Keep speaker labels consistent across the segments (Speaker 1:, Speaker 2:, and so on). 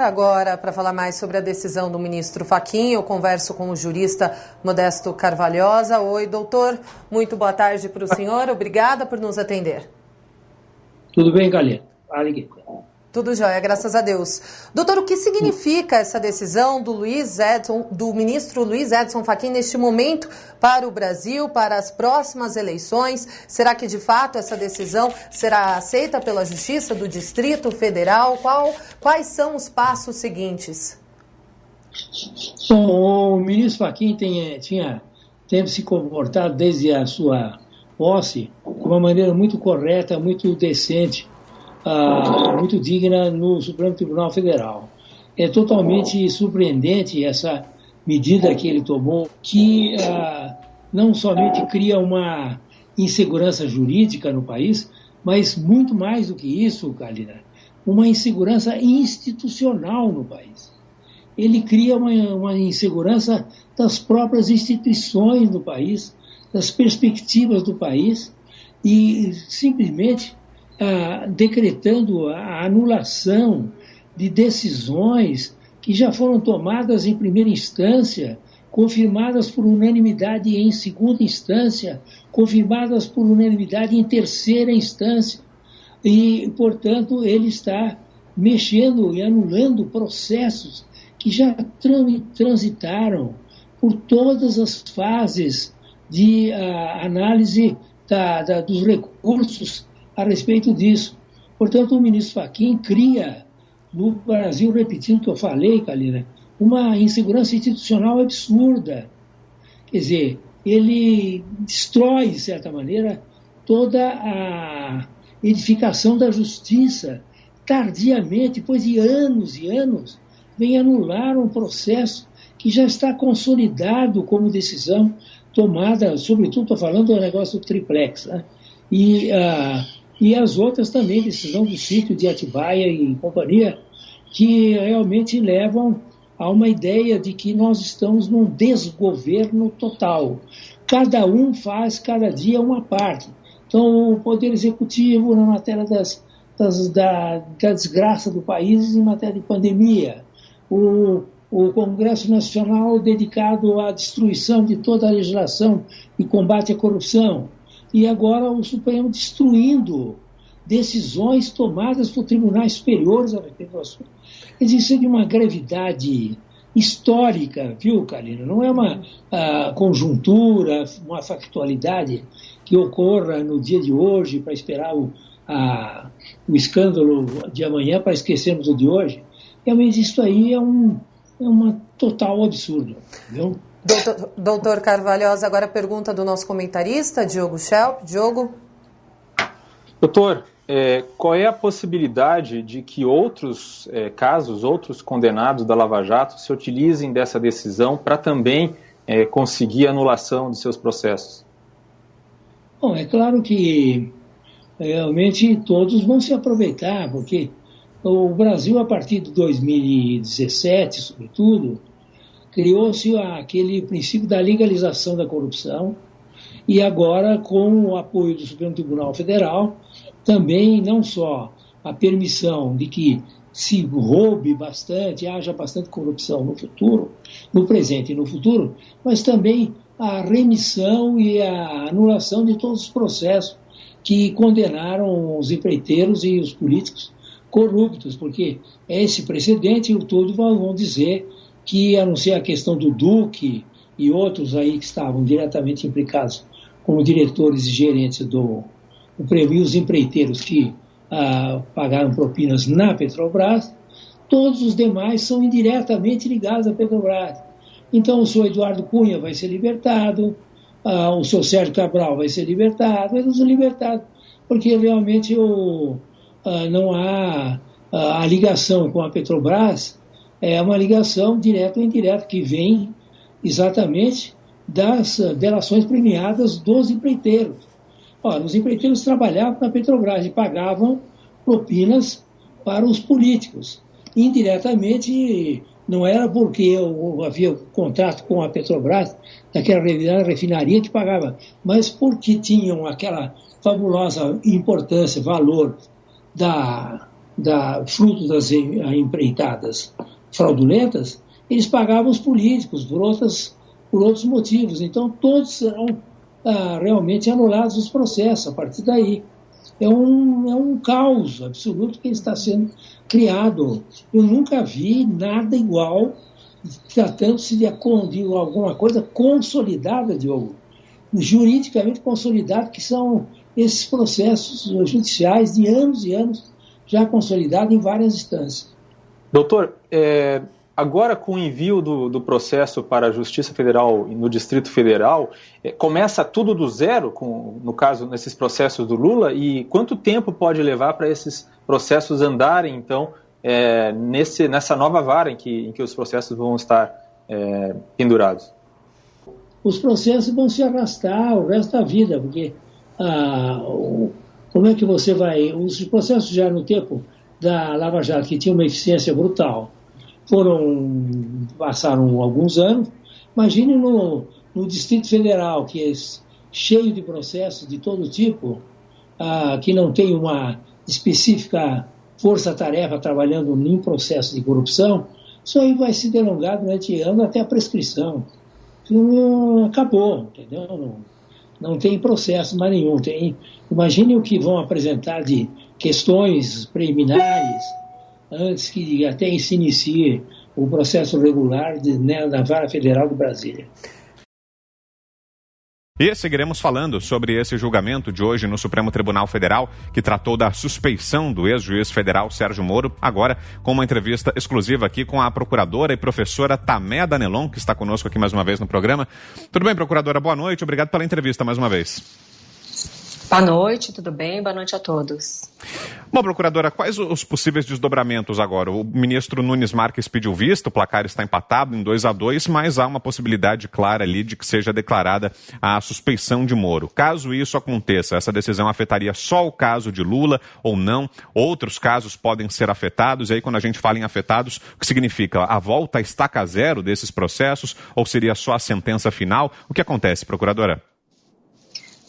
Speaker 1: Agora, para falar mais sobre a decisão do ministro Faquim, eu converso com o jurista Modesto Carvalhosa. Oi, doutor. Muito boa tarde para o senhor. Obrigada por nos atender.
Speaker 2: Tudo bem, Galeta? Fale,
Speaker 1: tudo jóia, graças a Deus. Doutor, o que significa essa decisão do Luiz Edson, do ministro Luiz Edson Fachin neste momento para o Brasil, para as próximas eleições? Será que de fato essa decisão será aceita pela Justiça do Distrito Federal? Qual, quais são os passos seguintes?
Speaker 2: Bom, o ministro Fachin tem, tinha, tem se comportado desde a sua posse de uma maneira muito correta, muito decente ah, muito digna no Supremo Tribunal Federal. É totalmente surpreendente essa medida que ele tomou, que ah, não somente cria uma insegurança jurídica no país, mas muito mais do que isso, Kalina, uma insegurança institucional no país. Ele cria uma, uma insegurança das próprias instituições do país, das perspectivas do país, e simplesmente ah, decretando a anulação de decisões que já foram tomadas em primeira instância, confirmadas por unanimidade em segunda instância, confirmadas por unanimidade em terceira instância. E, portanto, ele está mexendo e anulando processos que já transitaram por todas as fases de uh, análise da, da, dos recursos a respeito disso. Portanto, o ministro Fachin cria no Brasil, repetindo o que eu falei, Kalina, uma insegurança institucional absurda. Quer dizer, ele destrói, de certa maneira, toda a edificação da justiça, tardiamente, depois de anos e anos, vem anular um processo que já está consolidado como decisão tomada, sobretudo estou falando do negócio do triplex, né? e uh, e as outras também, decisão do sítio de Atibaia e companhia, que realmente levam a uma ideia de que nós estamos num desgoverno total. Cada um faz cada dia uma parte. Então, o Poder Executivo na matéria das, das, da, da desgraça do país em matéria de pandemia, o, o Congresso Nacional dedicado à destruição de toda a legislação e combate à corrupção, e agora o Supremo destruindo decisões tomadas por tribunais superiores do assunto. Isso é de uma gravidade histórica, viu, Karina? Não é uma uh, conjuntura, uma factualidade que ocorra no dia de hoje para esperar o, a, o escândalo de amanhã para esquecermos o de hoje. Realmente isso aí é um é uma total absurdo, viu?
Speaker 1: Doutor, doutor Carvalhosa, agora a pergunta do nosso comentarista, Diogo Schelp. Diogo?
Speaker 3: Doutor, é, qual é a possibilidade de que outros é, casos, outros condenados da Lava Jato se utilizem dessa decisão para também é, conseguir anulação de seus processos?
Speaker 2: Bom, é claro que realmente todos vão se aproveitar, porque o Brasil, a partir de 2017, sobretudo, criou-se aquele princípio da legalização da corrupção e agora, com o apoio do Supremo Tribunal Federal, também não só a permissão de que se roube bastante, haja bastante corrupção no futuro, no presente e no futuro, mas também a remissão e a anulação de todos os processos que condenaram os empreiteiros e os políticos corruptos, porque é esse precedente e todos vão dizer que, a não ser a questão do Duque e outros aí que estavam diretamente implicados como diretores e gerentes do, do Prêmio, os empreiteiros que ah, pagaram propinas na Petrobras, todos os demais são indiretamente ligados à Petrobras. Então, o senhor Eduardo Cunha vai ser libertado, ah, o senhor Sérgio Cabral vai ser libertado, eles são libertados, porque realmente o, ah, não há ah, a ligação com a Petrobras é uma ligação direta ou indireta que vem exatamente das delações premiadas dos empreiteiros. Ora, os empreiteiros trabalhavam na Petrobras e pagavam propinas para os políticos. Indiretamente, não era porque eu havia contrato com a Petrobras, daquela refinaria que pagava, mas porque tinham aquela fabulosa importância, valor da da, fruto das empreitadas fraudulentas, eles pagavam os políticos por, outras, por outros motivos. Então, todos serão ah, realmente anulados os processos a partir daí. É um, é um caos absoluto que está sendo criado. Eu nunca vi nada igual tratando-se de, de alguma coisa consolidada, Diogo, juridicamente consolidada, que são esses processos judiciais de anos e anos já consolidados em várias instâncias.
Speaker 3: Doutor, é, agora com o envio do, do, processo para a Justiça Federal no Distrito Federal, é, começa tudo do zero, com, no caso, nesses processos do Lula, e quanto tempo pode levar para esses processos andarem, então, é, nesse, nessa nova vara em que, em que os processos vão estar é, pendurados?
Speaker 2: Os processos vão se arrastar o resto da vida, porque ah, o, como é que você vai. Os processos já no tempo da Lava Jato, que tinha uma eficiência brutal, foram. passaram alguns anos. Imagine no, no Distrito Federal, que é cheio de processos de todo tipo, ah, que não tem uma específica força-tarefa trabalhando em processo de corrupção, isso aí vai se delongar durante anos até a prescrição. Acabou, entendeu? Não, não tem processo mais nenhum. Tem, imagine o que vão apresentar de questões preliminares antes que até se inicie o processo regular de, né, da Vara Federal de Brasília.
Speaker 4: E seguiremos falando sobre esse julgamento de hoje no Supremo Tribunal Federal, que tratou da suspeição do ex-juiz federal Sérgio Moro, agora com uma entrevista exclusiva aqui com a procuradora e professora Tamé Danelon, que está conosco aqui mais uma vez no programa. Tudo bem, procuradora? Boa noite, obrigado pela entrevista mais uma vez.
Speaker 5: Boa noite, tudo bem? Boa noite a todos.
Speaker 4: Bom, procuradora, quais os possíveis desdobramentos agora? O ministro Nunes Marques pediu vista, o placar está empatado em 2 a 2 mas há uma possibilidade clara ali de que seja declarada a suspeição de Moro. Caso isso aconteça, essa decisão afetaria só o caso de Lula ou não? Outros casos podem ser afetados, e aí quando a gente fala em afetados, o que significa? A volta a estaca zero desses processos ou seria só a sentença final? O que acontece, procuradora?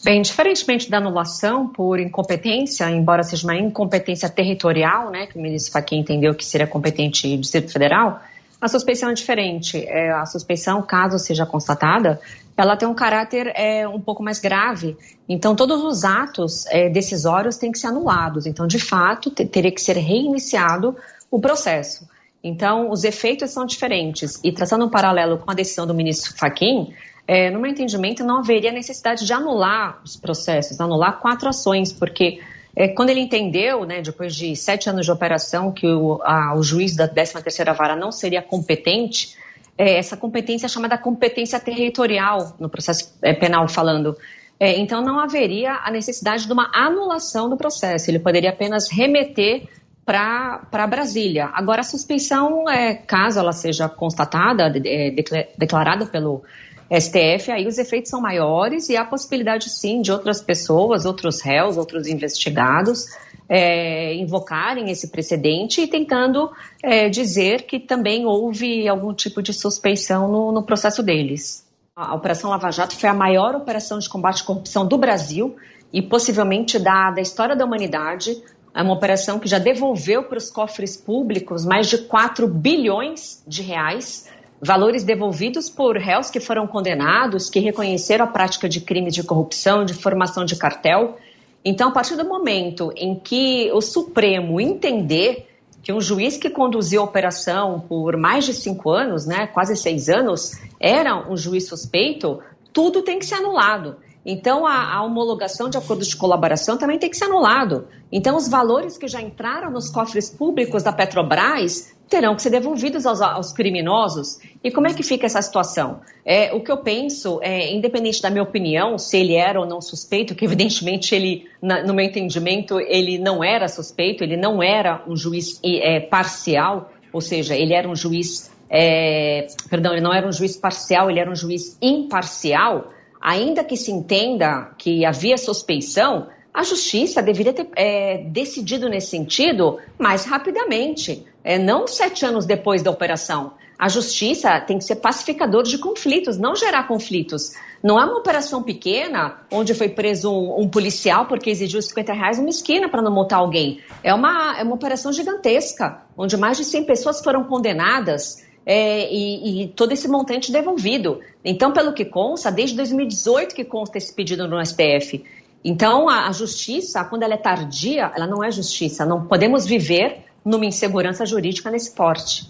Speaker 5: Bem, diferentemente da anulação por incompetência, embora seja uma incompetência territorial, né, que o ministro Fachin entendeu que seria competente Distrito Federal, a suspeição é diferente. É, a suspeição, caso seja constatada, ela tem um caráter é, um pouco mais grave. Então, todos os atos é, decisórios têm que ser anulados. Então, de fato, teria que ser reiniciado o processo. Então, os efeitos são diferentes. E traçando um paralelo com a decisão do ministro Fachin, é, no meu entendimento, não haveria necessidade de anular os processos, anular quatro ações, porque é, quando ele entendeu, né, depois de sete anos de operação, que o, a, o juiz da 13ª Vara não seria competente, é, essa competência é chamada competência territorial, no processo é, penal falando. É, então, não haveria a necessidade de uma anulação do processo, ele poderia apenas remeter para Brasília. Agora, a suspeição, é, caso ela seja constatada, é, declarada pelo STF, aí os efeitos são maiores e há possibilidade, sim, de outras pessoas, outros réus, outros investigados é, invocarem esse precedente e tentando é, dizer que também houve algum tipo de suspeição no, no processo deles. A Operação Lava Jato foi a maior operação de combate à corrupção do Brasil e possivelmente da, da história da humanidade. É uma operação que já devolveu para os cofres públicos mais de 4 bilhões de reais valores devolvidos por réus que foram condenados, que reconheceram a prática de crimes de corrupção, de formação de cartel. Então, a partir do momento em que o Supremo entender que um juiz que conduziu a operação por mais de cinco anos, né, quase seis anos, era um juiz suspeito, tudo tem que ser anulado. Então, a, a, homologação de acordos de colaboração também tem que ser anulado. Então, os valores que já entraram nos cofres públicos da Petrobras terão que ser devolvidos aos, aos, criminosos. E como é que fica essa situação? É, o que eu penso, é, independente da minha opinião, se ele era ou não suspeito, que evidentemente ele, na, no meu entendimento, ele não era suspeito, ele não era um juiz é, parcial, ou seja, ele era um juiz, é, perdão, ele não era um juiz parcial, ele era um juiz imparcial, ainda que se entenda que havia suspeição, A justiça deveria ter é, decidido nesse sentido mais rapidamente, é, não sete anos depois da operação. A justiça tem que ser pacificador de conflitos, não gerar conflitos. Não é uma operação pequena, onde foi preso um, um policial porque exigiu 50 reais uma esquina para não multar alguém. É uma, é uma operação gigantesca, onde mais de 100 pessoas foram condenadas é, e, e, todo esse montante devolvido. Então, pelo que consta, desde 2018 que consta esse pedido no STF. Então, a, a justiça, quando ela é tardia, ela não é justiça. Não podemos viver numa insegurança jurídica nesse porte.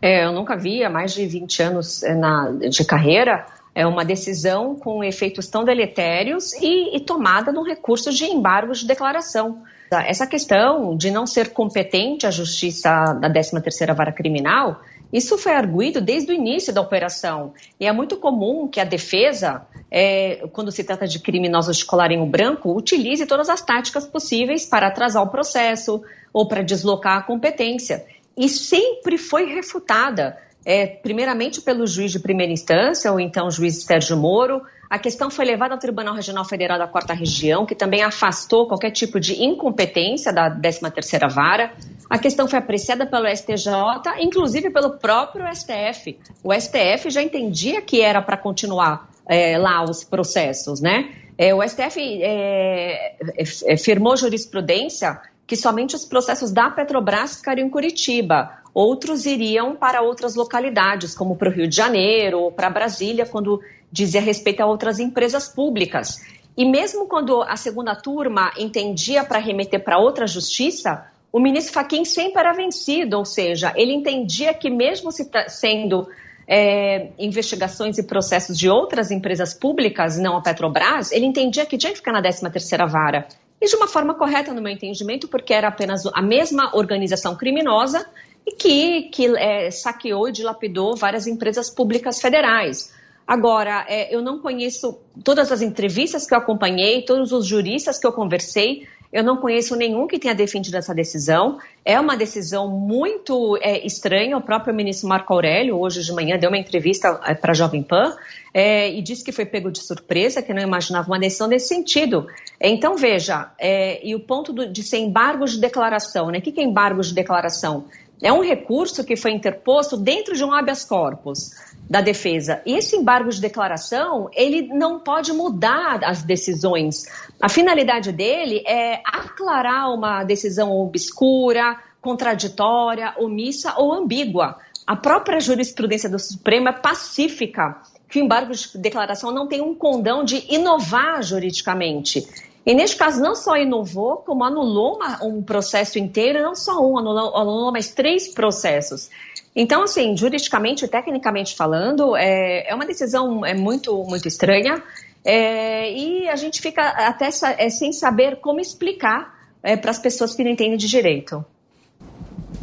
Speaker 5: É, eu nunca vi, há mais de 20 anos é, na, de carreira, é uma decisão com efeitos tão deletérios e, e tomada num recurso de embargo de declaração. Essa questão de não ser competente a justiça da 13ª Vara Criminal, isso foi arguído desde o início da operação. E é muito comum que a defesa, é, quando se trata de criminosos de colarinho branco, utilize todas as táticas possíveis para atrasar o processo ou para deslocar a competência. E sempre foi refutada é, primeiramente pelo juiz de primeira instância, ou então o juiz Sérgio Moro. A questão foi levada ao Tribunal Regional Federal da Quarta Região, que também afastou qualquer tipo de incompetência da 13ª Vara. A questão foi apreciada pelo STJ, inclusive pelo próprio STF. O STF já entendia que era para continuar é, lá os processos, né? É, o STF é, é, é, firmou jurisprudência que somente os processos da Petrobras ficariam em Curitiba. Outros iriam para outras localidades, como para o Rio de Janeiro ou para Brasília, quando dizia respeito a outras empresas públicas. E mesmo quando a segunda turma entendia para remeter para outra justiça, o ministro Fachin sempre era vencido, ou seja, ele entendia que mesmo se sendo é, investigações e processos de outras empresas públicas, não a Petrobras, ele entendia que tinha que ficar na 13ª vara e de uma forma correta, no meu entendimento, porque era apenas a mesma organização criminosa e que, que é, saqueou e dilapidou várias empresas públicas federais. Agora, é, eu não conheço todas as entrevistas que eu acompanhei, todos os juristas que eu conversei, eu não conheço nenhum que tenha defendido essa decisão. É uma decisão muito é, estranha. O próprio ministro Marco Aurélio, hoje de manhã, deu uma entrevista é, para a Jovem Pan é, e disse que foi pego de surpresa, que não imaginava uma decisão nesse sentido. Então, veja, é, e o ponto do, de ser embargo de declaração, né? O que é embargo de declaração? É um recurso que foi interposto dentro de um habeas corpus da defesa. E esse embargo de declaração, ele não pode mudar as decisões. A finalidade dele é aclarar uma decisão obscura, contraditória, omissa ou ambígua. A própria jurisprudência do Supremo é pacífica, que o embargo de declaração não tem um condão de inovar juridicamente. E neste caso, não só inovou, como anulou uma, um processo inteiro, não só um, anulou, anulou mais três processos. Então, assim, juridicamente e tecnicamente falando, é, é uma decisão é muito, muito estranha é, e a gente fica até é, sem saber como explicar é, para as pessoas que não entendem de direito.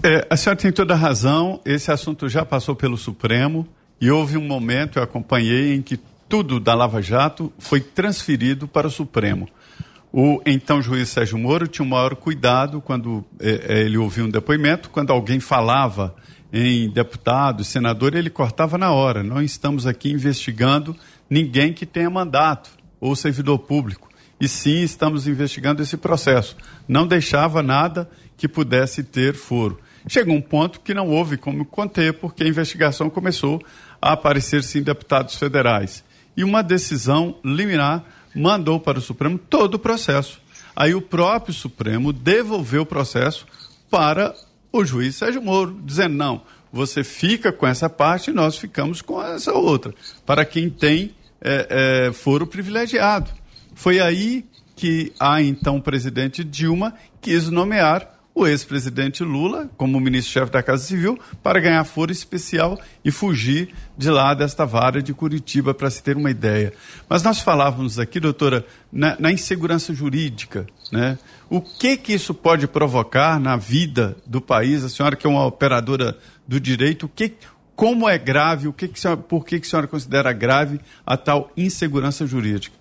Speaker 6: É, a senhora tem toda a razão, esse assunto já passou pelo Supremo e houve um momento, eu acompanhei, em que tudo da Lava Jato foi transferido para o Supremo. O então juiz Sérgio Moro tinha o maior cuidado quando é, ele ouvia um depoimento, quando alguém falava em deputado, senador, ele cortava na hora. Não estamos aqui investigando ninguém que tenha mandato ou servidor público. E sim, estamos investigando esse processo. Não deixava nada que pudesse ter foro. Chegou um ponto que não houve como conter, porque a investigação começou a aparecer sim deputados federais. E uma decisão liminar mandou para o Supremo todo o processo. Aí o próprio Supremo devolveu o processo para o juiz Sérgio Moro, dizendo: não, você fica com essa parte e nós ficamos com essa outra, para quem tem é, é, foro privilegiado. Foi aí que a então presidente Dilma quis nomear o ex-presidente Lula como ministro-chefe da Casa Civil para ganhar foro especial e fugir de lá desta vara de Curitiba, para se ter uma ideia. Mas nós falávamos aqui, doutora, na, na insegurança jurídica, né? O que que isso pode provocar na vida do país? A senhora que é uma operadora do direito, o que, como é grave, o que que por que, que a senhora considera grave a tal insegurança jurídica?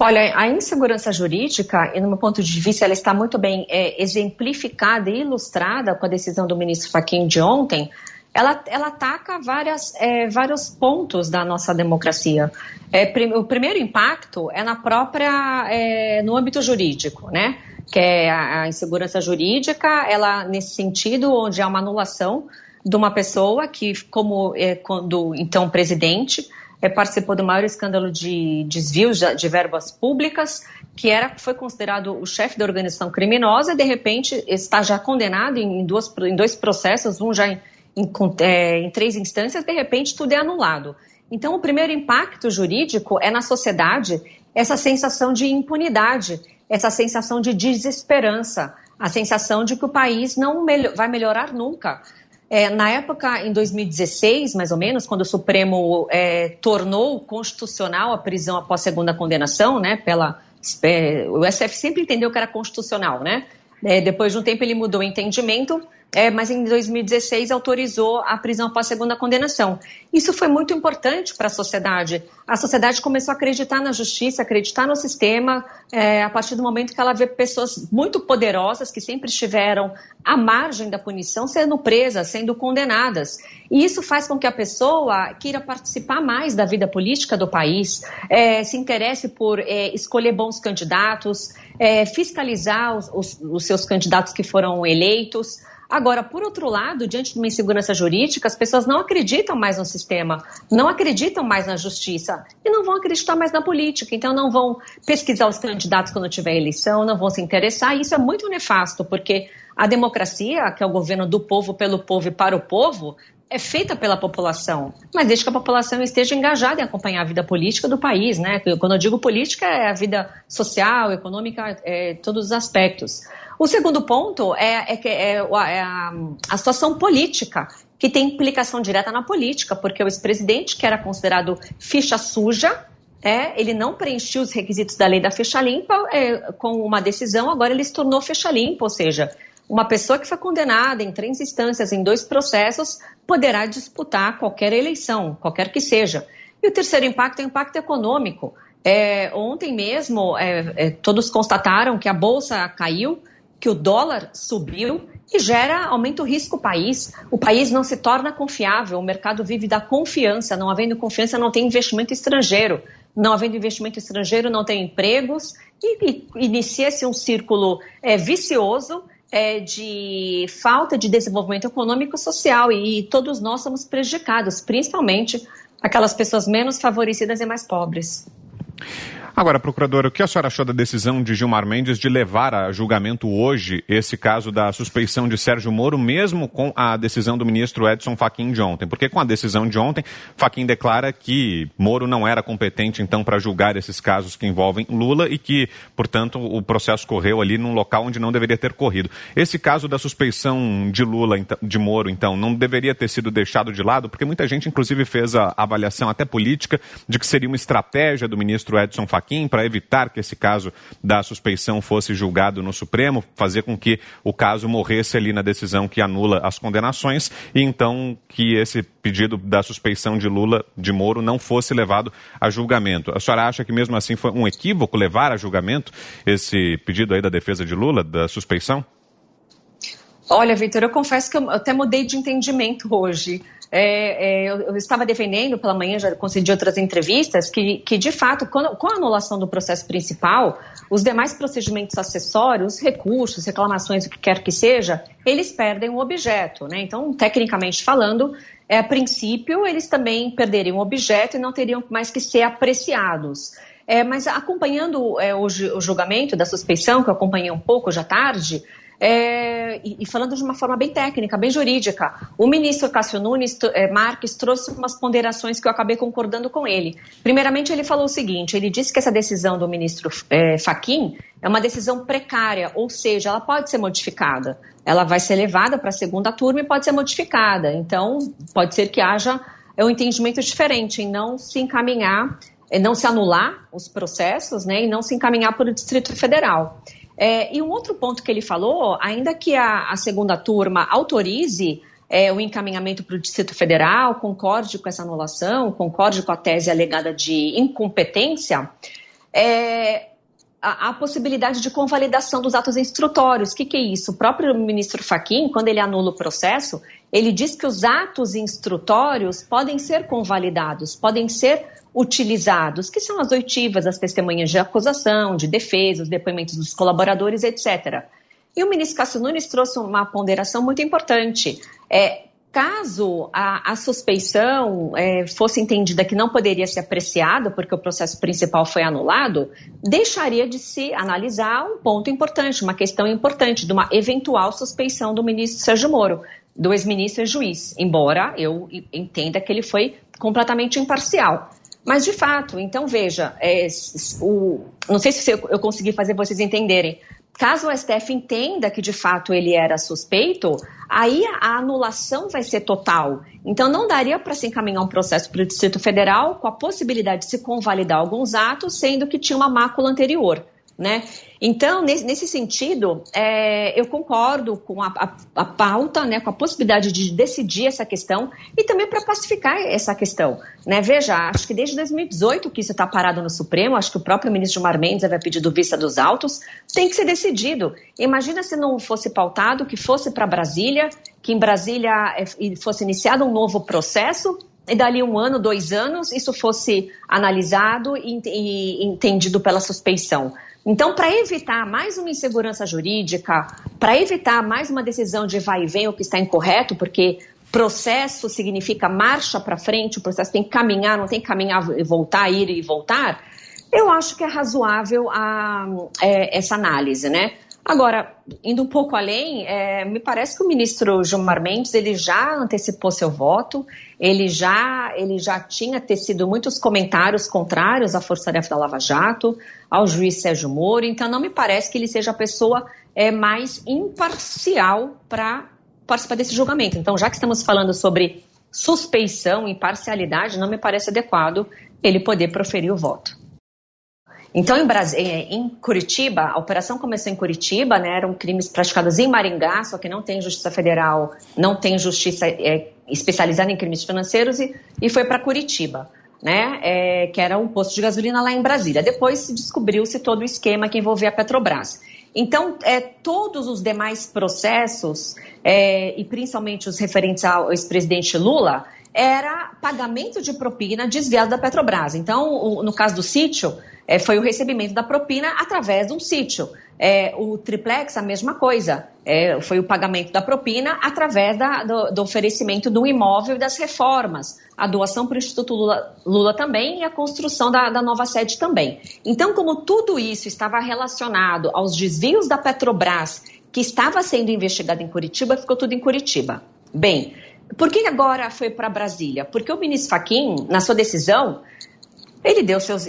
Speaker 5: Olha, a insegurança jurídica, no meu ponto de vista, ela está muito bem é, exemplificada e ilustrada com a decisão do ministro Fachin de ontem, ela, ela ataca várias, é, vários pontos da nossa democracia. É, prim, o primeiro impacto é na própria, é, no âmbito jurídico, né? Que é a, a insegurança jurídica, ela nesse sentido, onde há uma anulação de uma pessoa que, como é, quando então presidente, é, participou do maior escândalo de desvios de, verbas públicas, que era, foi considerado o chefe da organização criminosa, e de repente está já condenado em, duas, em dois processos, um já em, em, é, em três instâncias, de repente tudo é anulado. Então, o primeiro impacto jurídico é na sociedade essa sensação de impunidade, essa sensação de desesperança, a sensação de que o país não vai melhorar nunca. É, na época, em 2016, mais ou menos, quando o Supremo é, tornou constitucional a prisão após segunda condenação, né, pela, é, o SF sempre entendeu que era constitucional, né? É, depois de um tempo ele mudou o entendimento é, mas em 2016 autorizou a prisão após segunda condenação. Isso foi muito importante para a sociedade. A sociedade começou a acreditar na justiça, acreditar no sistema, é, a partir do momento que ela vê pessoas muito poderosas que sempre estiveram à margem da punição sendo presas, sendo condenadas. E isso faz com que a pessoa queira participar mais da vida política do país, é, se interesse por é, escolher bons candidatos, é, fiscalizar os, os, os seus candidatos que foram eleitos. Agora, por outro lado, diante de uma insegurança jurídica, as pessoas não acreditam mais no sistema, não acreditam mais na justiça e não vão acreditar mais na política. Então, não vão pesquisar os candidatos quando tiver eleição, não vão se interessar. E isso é muito nefasto, porque a democracia, que é o governo do povo, pelo povo e para o povo, é feita pela população, mas desde que a população esteja engajada em acompanhar a vida política do país, né? Quando eu digo política, é a vida social, econômica, é, todos os aspectos. O segundo ponto é, é, é, é a, a situação política, que tem implicação direta na política, porque o ex-presidente, que era considerado ficha suja, é, ele não preencheu os requisitos da lei da ficha limpa é, com uma decisão, agora ele se tornou ficha limpa, ou seja, uma pessoa que foi condenada em três instâncias, em dois processos, poderá disputar qualquer eleição, qualquer que seja. E o terceiro impacto é o impacto econômico. É, ontem mesmo, é, é, todos constataram que a bolsa caiu, que o dólar subiu e gera, aumenta o risco o país. O país não se torna confiável, o mercado vive da confiança. Não havendo confiança, não tem investimento estrangeiro. Não havendo investimento estrangeiro, não tem empregos e, e inicia-se um círculo é, vicioso é, de falta de desenvolvimento econômico e social. E, e todos nós somos prejudicados, principalmente aquelas pessoas menos favorecidas e mais pobres.
Speaker 4: Agora, procuradora, o que a senhora achou da decisão de Gilmar Mendes de levar a julgamento hoje esse caso da suspeição de Sérgio Moro, mesmo com a decisão do ministro Edson Fachin de ontem? Porque com a decisão de ontem, Fachin declara que Moro não era competente, então, para julgar esses casos que envolvem Lula e que, portanto, o processo correu ali num local onde não deveria ter corrido. Esse caso da suspeição de Lula, então, de Moro, então, não deveria ter sido deixado de lado, porque muita gente, inclusive, fez a avaliação até política de que seria uma estratégia do ministro Edson Fachin para evitar que esse caso da suspeição fosse julgado no Supremo, fazer com que o caso morresse ali na decisão que anula as condenações e então que esse pedido da suspeição de Lula, de Moro, não fosse levado a julgamento. A senhora acha que mesmo assim foi um equívoco levar a julgamento esse pedido aí da defesa de Lula, da suspeição?
Speaker 5: Olha, Vitor, eu confesso que eu até mudei de entendimento hoje. É, é, eu, eu, estava defendendo pela manhã, já concedi outras entrevistas, que, que de fato, quando, com a anulação do processo principal, os demais procedimentos acessórios, recursos, reclamações, o que quer que seja, eles perdem o objeto. Né? Então, tecnicamente falando, é, a princípio, eles também perderiam o objeto e não teriam mais que ser apreciados. É, mas acompanhando é, o, o julgamento da suspeição, que eu acompanhei um pouco já tarde, é, e, falando de uma forma bem técnica, bem jurídica, o ministro Cássio Nunes é, Marques trouxe umas ponderações que eu acabei concordando com ele. Primeiramente, ele falou o seguinte: ele disse que essa decisão do ministro é, Faquim é uma decisão precária, ou seja, ela pode ser modificada. Ela vai ser levada para a segunda turma e pode ser modificada. Então, pode ser que haja é, um entendimento diferente em não se encaminhar, não se anular os processos né, e não se encaminhar para o Distrito Federal. É, e um outro ponto que ele falou, ainda que a, a segunda turma autorize é, o encaminhamento para o Distrito Federal, concorde com essa anulação, concorde com a tese alegada de incompetência, é, a, a, possibilidade de convalidação dos atos instrutórios. O que, que, é isso? O próprio ministro Faquim, quando ele anula o processo, ele diz que os atos instrutórios podem ser convalidados, podem ser utilizados, que são as oitivas, as testemunhas de acusação, de defesa, os depoimentos dos colaboradores, etc. E o ministro Cássio Nunes trouxe uma ponderação muito importante. É, Caso a, a suspeição é, fosse entendida que não poderia ser apreciada, porque o processo principal foi anulado, deixaria de se analisar um ponto importante, uma questão importante, de uma eventual suspeição do ministro Sérgio Moro, do ex-ministro e juiz, embora eu entenda que ele foi completamente imparcial. Mas, de fato, então veja, é, o, não sei se eu consegui fazer vocês entenderem, Caso o STF entenda que de fato ele era suspeito, aí a anulação vai ser total. Então não daria para se encaminhar um processo para o Distrito Federal com a possibilidade de se convalidar alguns atos, sendo que tinha uma mácula anterior. Né? Então, nesse, sentido, é, eu concordo com a, a, a, pauta, né, com a possibilidade de decidir essa questão e também para pacificar essa questão. Né? Veja, acho que desde 2018 que isso está parado no Supremo, acho que o próprio ministro Gilmar Mendes havia pedido vista dos autos, tem que ser decidido. Imagina se não fosse pautado, que fosse para Brasília, que em Brasília é, fosse iniciado um novo processo e dali um ano, dois anos, isso fosse analisado e entendido pela suspeição. Então, para evitar mais uma insegurança jurídica, para evitar mais uma decisão de vai e vem, o que está incorreto, porque processo significa marcha para frente, o processo tem que caminhar, não tem que caminhar e voltar, ir e voltar, eu acho que é razoável a, é, essa análise, né? Agora, indo um pouco além, é, me parece que o ministro Gilmar Mendes ele já antecipou seu voto, ele já, ele já tinha tecido muitos comentários contrários à Força Tarefa da Lava Jato, ao juiz Sérgio Moro, então não me parece que ele seja a pessoa é, mais imparcial para participar desse julgamento. Então, já que estamos falando sobre suspeição, imparcialidade, não me parece adequado ele poder proferir o voto. Então, em, eh, em, Curitiba, a operação começou em Curitiba, né, eram crimes praticados em Maringá, só que não tem justiça federal, não tem justiça é, especializada em crimes financeiros, e, e foi para Curitiba, né, é, que era um posto de gasolina lá em Brasília. Depois descobriu-se todo o esquema que envolvia a Petrobras. Então, é, todos os demais processos, é, e principalmente os referentes ao ex-presidente Lula, era pagamento de propina desviado da Petrobras. Então, o, no caso do sítio, é, foi o recebimento da propina através de um sítio. É, o triplex, a mesma coisa. É, foi o pagamento da propina através da, do, do, oferecimento do imóvel e das reformas. A doação para o Instituto Lula, Lula também e a construção da, da, nova sede também. Então, como tudo isso estava relacionado aos desvios da Petrobras, que estava sendo investigado em Curitiba, ficou tudo em Curitiba. Bem, por que agora foi para Brasília? Porque o ministro Faquim, na sua decisão, ele deu seus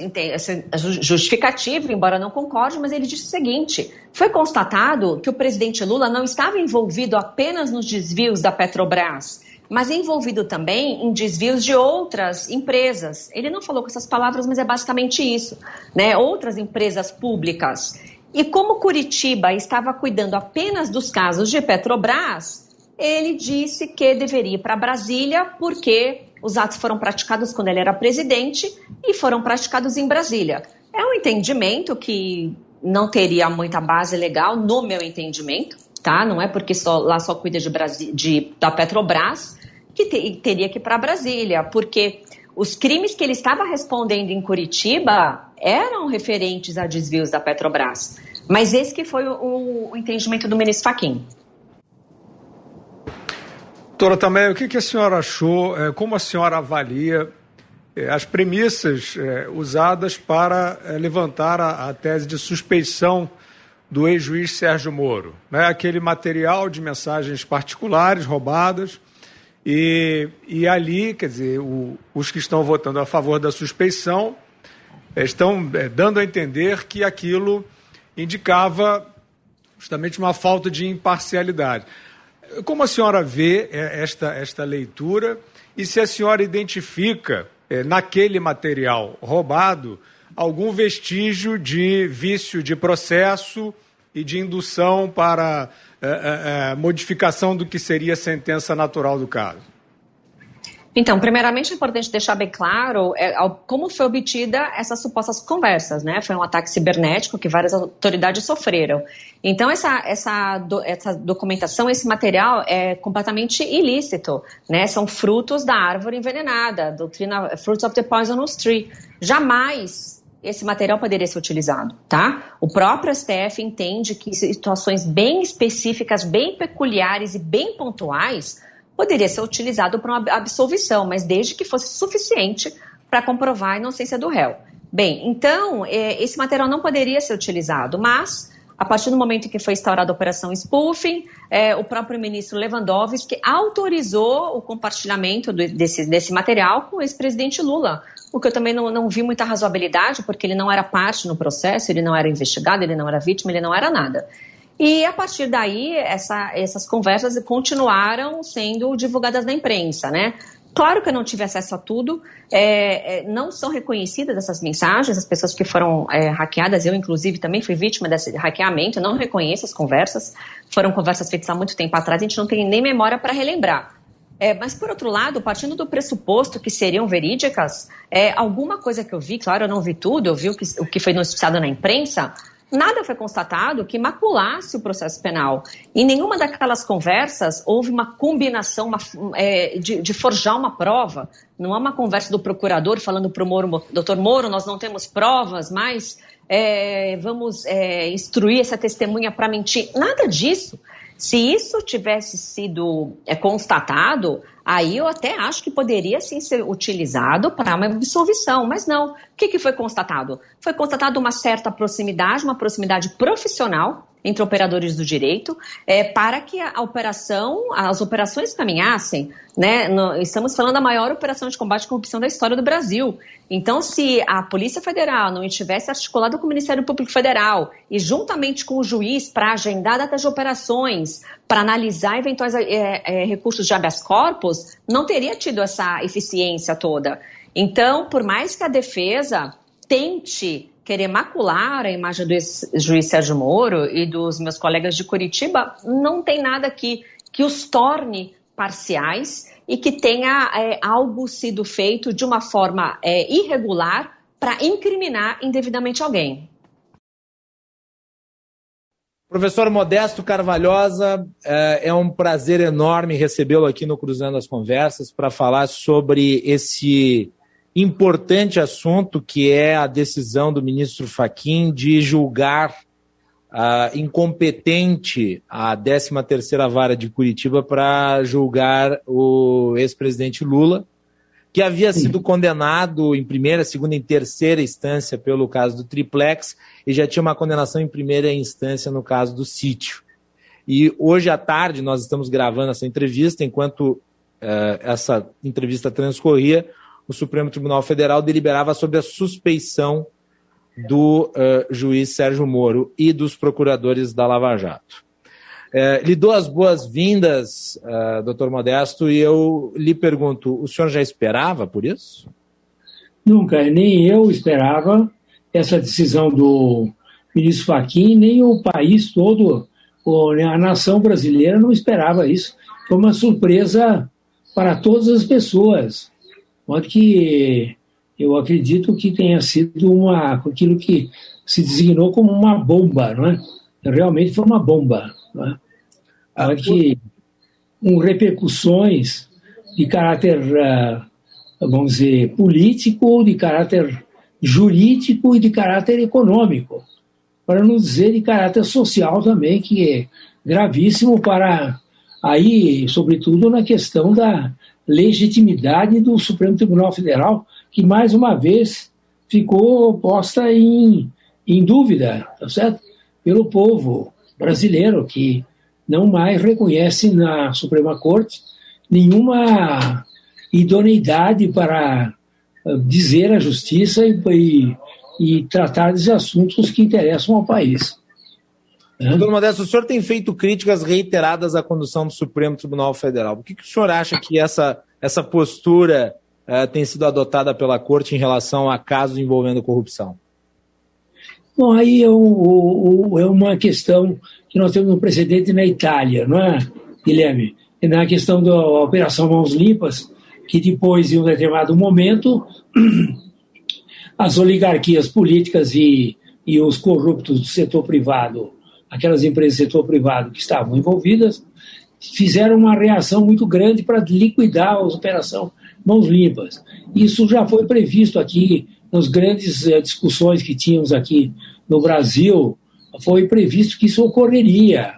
Speaker 5: justificativo, embora não concorde, mas ele disse o seguinte: foi constatado que o presidente Lula não estava envolvido apenas nos desvios da Petrobras, mas envolvido também em desvios de outras empresas. Ele não falou com essas palavras, mas é basicamente isso, né? Outras empresas públicas. E como Curitiba estava cuidando apenas dos casos de Petrobras, ele disse que deveria ir para Brasília porque os atos foram praticados quando ele era presidente e foram praticados em Brasília. É um entendimento que não teria muita base legal, no meu entendimento, tá? Não é porque só, lá só cuida de, de da Petrobras que te, teria que ir para Brasília, porque os crimes que ele estava respondendo em Curitiba eram referentes a desvios da Petrobras. Mas esse que foi o, o entendimento do ministro Fachin.
Speaker 7: Doutora Tamé, o que, a senhora achou, é, como a senhora avalia é, as premissas é, usadas para levantar a, a, tese de suspeição do ex-juiz Sérgio Moro? Né? Aquele material de mensagens particulares roubadas e, e ali, quer dizer, o, os que estão votando a favor da suspeição estão dando a entender que aquilo indicava justamente uma falta de imparcialidade. Como a senhora vê é, esta, esta leitura e se a senhora identifica é, naquele material roubado algum vestígio de vício de processo e de indução para é, é, é, modificação do que seria a sentença natural do caso?
Speaker 5: Então, primeiramente é importante deixar bem claro é, como foi obtida essas supostas conversas, né? Foi um ataque cibernético que várias autoridades sofreram. Então, essa, essa, do, essa documentação, esse material é completamente ilícito, né? São frutos da árvore envenenada, doutrina Fruits of the Poisonous Tree. Jamais esse material poderia ser utilizado, tá? O próprio STF entende que situações bem específicas, bem peculiares e bem pontuais poderia ser utilizado para uma absolvição, mas desde que fosse suficiente para comprovar a inocência do réu. Bem, então, é, esse material não poderia ser utilizado, mas a partir do momento em que foi instaurada a operação spoofing, é, o próprio ministro Lewandowski autorizou o compartilhamento desse, desse material com o ex-presidente Lula, o que eu também não, não, vi muita razoabilidade, porque ele não era parte no processo, ele não era investigado, ele não era vítima, ele não era nada. E a partir daí, essa, essas conversas continuaram sendo divulgadas na imprensa, né? Claro que eu não tive acesso a tudo, é, é, não são reconhecidas essas mensagens, as pessoas que foram é, hackeadas, eu inclusive também fui vítima desse hackeamento, não reconheço as conversas, foram conversas feitas há muito tempo atrás, a gente não tem nem memória para relembrar. É, mas, por outro lado, partindo do pressuposto que seriam verídicas, é, alguma coisa que eu vi, claro, eu não vi tudo, eu vi o que, o que foi noticiado na imprensa, nada foi constatado que maculasse o processo penal. Em nenhuma daquelas conversas houve uma combinação uma, é, de, de, forjar uma prova. Não é uma conversa do procurador falando para o Moro, doutor Moro, nós não temos provas, mas é, vamos é, instruir essa testemunha para mentir. Nada disso. Se isso tivesse sido é, constatado, aí eu até acho que poderia sim ser utilizado para uma absolvição, mas não. O que, que foi constatado? Foi constatado uma certa proximidade, uma proximidade profissional entre operadores do direito, é, para que a operação, as operações caminhassem, né? No, estamos falando da maior operação de combate à corrupção da história do Brasil. Então, se a Polícia Federal não estivesse articulada com o Ministério Público Federal e juntamente com o juiz para agendar datas de operações, para analisar eventuais é, é, recursos de habeas corpus, não teria tido essa eficiência toda. Então, por mais que a defesa tente querer macular a imagem do juiz Sérgio Moro e dos meus colegas de Curitiba, não tem nada aqui que os torne parciais e que tenha é, algo sido feito de uma forma irregular para incriminar indevidamente alguém.
Speaker 8: Professor Modesto Carvalhosa, é, é um prazer enorme recebê-lo aqui no Cruzando as Conversas para falar sobre esse importante assunto que é a decisão do ministro Faquim de julgar uh, incompetente a 13ª Vara de Curitiba para julgar o ex-presidente Lula, que havia Sim. sido condenado em primeira, segunda e terceira instância pelo caso do triplex e já tinha uma condenação em primeira instância no caso do sítio. E hoje à tarde nós estamos gravando essa entrevista, enquanto uh, essa entrevista transcorria, o Supremo Tribunal Federal deliberava sobre a suspeição do uh, juiz Sérgio Moro e dos procuradores da Lava Jato. Uh, lhe dou as boas-vindas, uh, doutor Modesto, e eu lhe pergunto: o senhor já esperava por isso?
Speaker 2: Nunca, nem eu esperava essa decisão do ministro Fachin, nem o país todo, a nação brasileira não esperava isso. Foi uma surpresa para todas as pessoas modo que eu acredito que tenha sido uma, aquilo que se designou como uma bomba, não é? Realmente foi uma bomba, é? Ah, que com repercussões de caráter, ah, vamos dizer, político, de caráter jurídico e de caráter econômico, para não dizer de caráter social também, que é gravíssimo para aí, sobretudo na questão da legitimidade do Supremo Tribunal Federal, que mais uma vez ficou posta em, em dúvida, tá certo? Pelo povo brasileiro, que não mais reconhece na Suprema Corte nenhuma idoneidade para eh, dizer a justiça e, e, e tratar dos assuntos que interessam ao país.
Speaker 8: Doutor Modesto, o senhor tem feito críticas reiteradas à condução do Supremo Tribunal Federal. Por que, que o senhor acha que essa, essa postura uh, tem sido adotada pela Corte em relação a casos envolvendo corrupção?
Speaker 2: Bom, aí é, um, é uma questão que nós temos um precedente na Itália, não é, Guilherme? Na questão da Operação Mãos Limpas, que depois, em um determinado momento, as oligarquias políticas e, e os corruptos do setor privado, aquelas empresas do setor privado que estavam envolvidas, fizeram uma reação muito grande para liquidar a operação mãos limpas. Isso já foi previsto aqui nas grandes eh, discussões que tínhamos aqui no Brasil, foi previsto que isso ocorreria,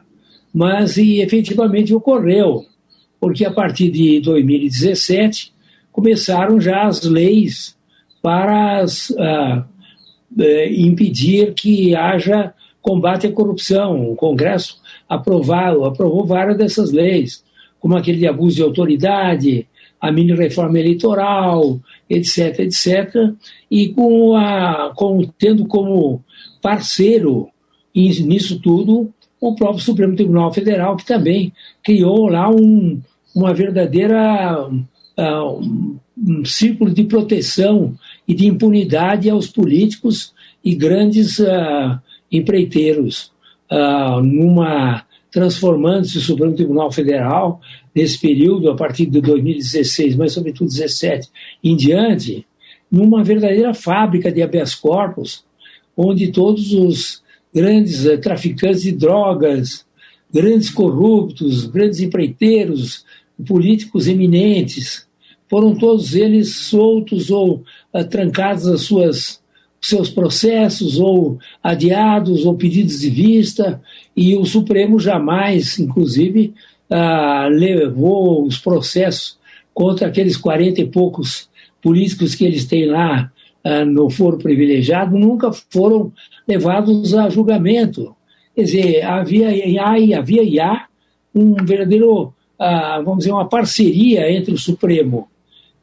Speaker 2: mas e, efetivamente ocorreu, porque a partir de 2017 começaram já as leis para as, uh, impedir que haja combate à corrupção. O Congresso aprovou, aprovou várias dessas leis, como aquele de abuso de autoridade, a mini reforma eleitoral, etc, etc, e com a, com, tendo como parceiro nisso tudo o próprio Supremo Tribunal Federal, que também criou lá um, uma verdadeira uh, um, um círculo de proteção e de impunidade aos políticos e grandes uh, empreiteiros, uh, numa transformando-se o Supremo Tribunal Federal nesse período, a partir de 2016, mas sobretudo 17 em diante, numa verdadeira fábrica de habeas corpus, onde todos os grandes uh, traficantes de drogas, grandes corruptos, grandes empreiteiros, políticos eminentes, foram todos eles soltos ou uh, trancados as suas seus processos ou adiados ou pedidos de vista e o Supremo jamais, inclusive, uh, levou os processos contra aqueles quarenta e poucos políticos que eles têm lá uh, no foro privilegiado, nunca foram levados a julgamento. Quer dizer, havia, havia e há um verdadeiro, uh, vamos dizer, uma parceria entre o Supremo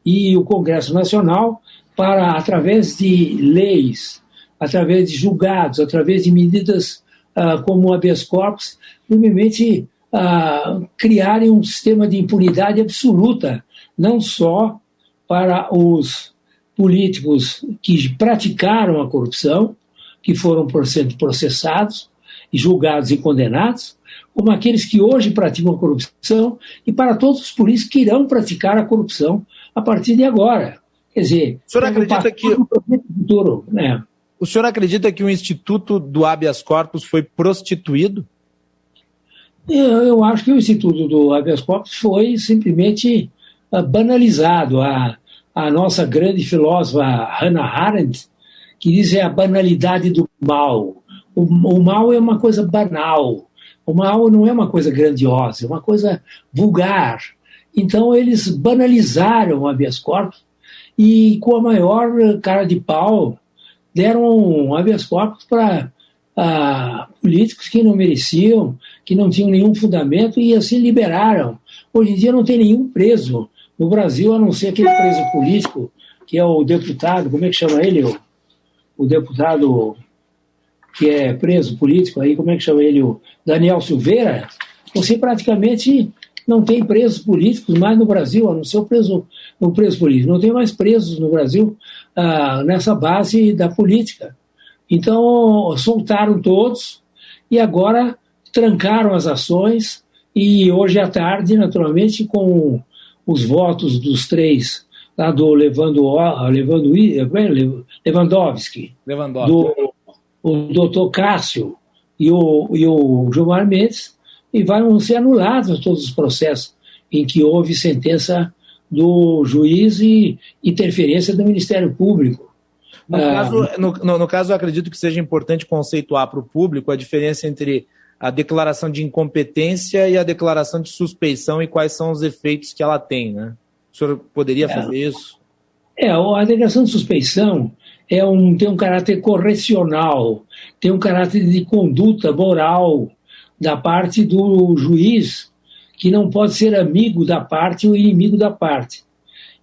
Speaker 2: e o Congresso Nacional para, através de leis, através de julgados, através de medidas uh, como o habeas corpus, simplesmente criarem um sistema de impunidade absoluta, não só para os políticos que praticaram a corrupção, que foram sendo processados e julgados e condenados, como aqueles que hoje praticam a corrupção e para todos os políticos que irão praticar a corrupção a partir de agora. Quer dizer,
Speaker 8: o senhor acredita que futuro, né? O senhor acredita que o Instituto do Habeas Corpus foi prostituído?
Speaker 2: Eu, eu acho que o Instituto do Habeas Corpus foi simplesmente uh, banalizado. A, a nossa grande filósofa Hannah Arendt, que diz é a banalidade do mal. O, o mal é uma coisa banal. O mal não é uma coisa grandiosa, é uma coisa vulgar. Então eles banalizaram o habeas corpus e com a maior cara de pau deram habeas corpus para ah, políticos que não mereciam, que não tinham nenhum fundamento e assim liberaram. Hoje em dia não tem nenhum preso no Brasil, a não ser aquele preso político, que é o deputado, como é que chama ele? O, o deputado que é preso político aí, como é que chama ele? O Daniel Silveira. Você praticamente não tem presos políticos mais no Brasil, a não ser o preso, o preso político. Não tem mais presos no Brasil ah, nessa base da política. Então, soltaram todos e agora trancaram as ações e hoje à tarde, naturalmente, com os votos dos três, lá do Levando, Levando, Lewandowski, Lewandowski. do o doutor Cássio e o, e o Gilmar Mendes, e vão ser anulados todos os processos em que houve sentença do juiz e interferência do Ministério Público.
Speaker 8: No, ah, caso, no, no, no caso, eu acredito que seja importante conceituar para o público a diferença entre a declaração de incompetência e a declaração de suspeição e quais são os efeitos que ela tem, né? O senhor poderia é, fazer isso?
Speaker 2: É, a declaração de suspeição é um, tem um caráter correcional, tem um caráter de conduta moral, da parte do juiz, que não pode ser amigo da parte ou inimigo da parte.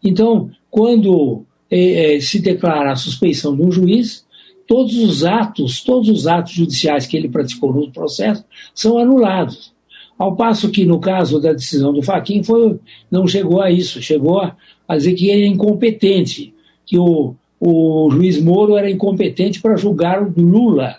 Speaker 2: Então, quando é, se declara a suspeição de um juiz, todos os atos, todos os atos judiciais que ele praticou no processo são anulados. Ao passo que, no caso da decisão do Faquin, foi, não chegou a isso, chegou a, a dizer que ele é incompetente, que o, o juiz Moro era incompetente para julgar o Lula.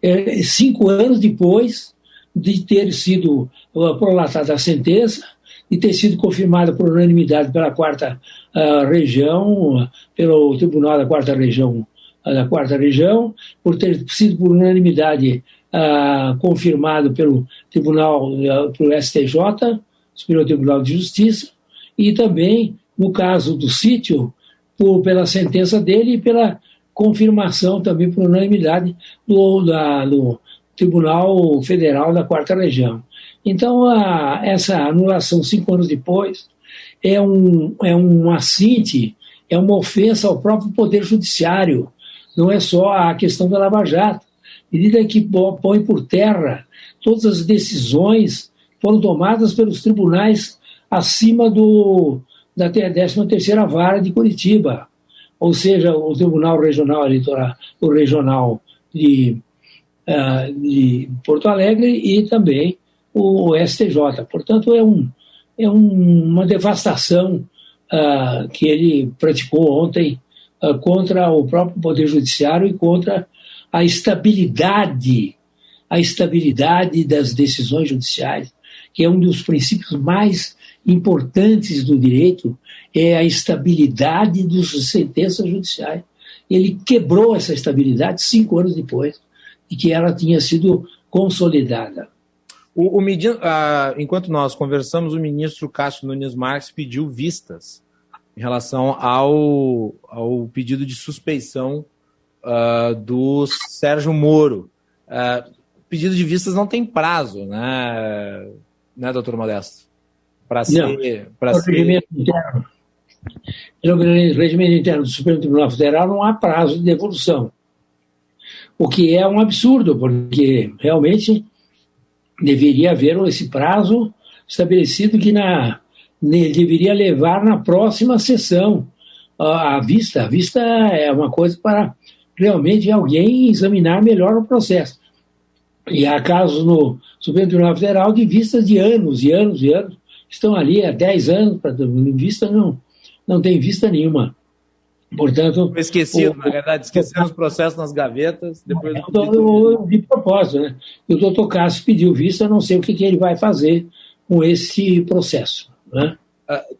Speaker 2: É, cinco anos depois, de ter sido uh, prolatada a sentença, e ter sido confirmada por unanimidade pela quarta uh, região, pelo Tribunal da quarta região, uh, da quarta região, por ter sido por unanimidade uh, confirmado pelo Tribunal, pelo STJ, Superior Tribunal de Justiça, e também no caso do sítio, por, pela sentença dele e pela confirmação também por unanimidade do, da, do Tribunal Federal da Quarta Região. Então, a, essa anulação cinco anos depois é um, é um assinte, é uma ofensa ao próprio Poder Judiciário, não é só a questão da Lava Jato. Medida que põe por terra todas as decisões foram tomadas pelos tribunais acima do, da 13ª Vara de Curitiba, ou seja, o Tribunal Regional Eleitoral, o Regional de, uh, de Porto Alegre e também o, STJ. Portanto, é, um, é um, uma devastação uh, que ele praticou ontem uh, contra o próprio Poder Judiciário e contra a estabilidade, a estabilidade das decisões judiciais, que é um dos princípios mais importantes do direito, é a estabilidade das sentenças judiciais. Ele quebrou essa estabilidade cinco anos depois de que ela tinha sido consolidada.
Speaker 8: O, o ah, enquanto nós conversamos, o ministro Cássio Nunes Marques pediu vistas em relação ao, ao pedido de suspeição uh, do Sérgio Moro. Uh, pedido de vistas não tem prazo, né, né doutor Modesto? Para ser.
Speaker 2: No, ser... Regimento interno, no regimento interno do Supremo Tribunal Federal não há prazo de devolução. O que é um absurdo, porque realmente deveria haver esse prazo estabelecido que na, deveria levar na próxima sessão a vista. A vista é uma coisa para realmente alguém examinar melhor o processo. E há casos no Supremo Tribunal Federal de vistas de anos e anos e anos. Estão ali há 10 anos, para vista não, não tem vista nenhuma. Portanto.
Speaker 8: Foi esquecido, o, na verdade, esqueceram os processos nas gavetas. Depois
Speaker 2: do... de propósito, né? E o doutor Cássio pediu vista, não sei o que, que ele vai fazer com esse processo. Né?
Speaker 8: Uh,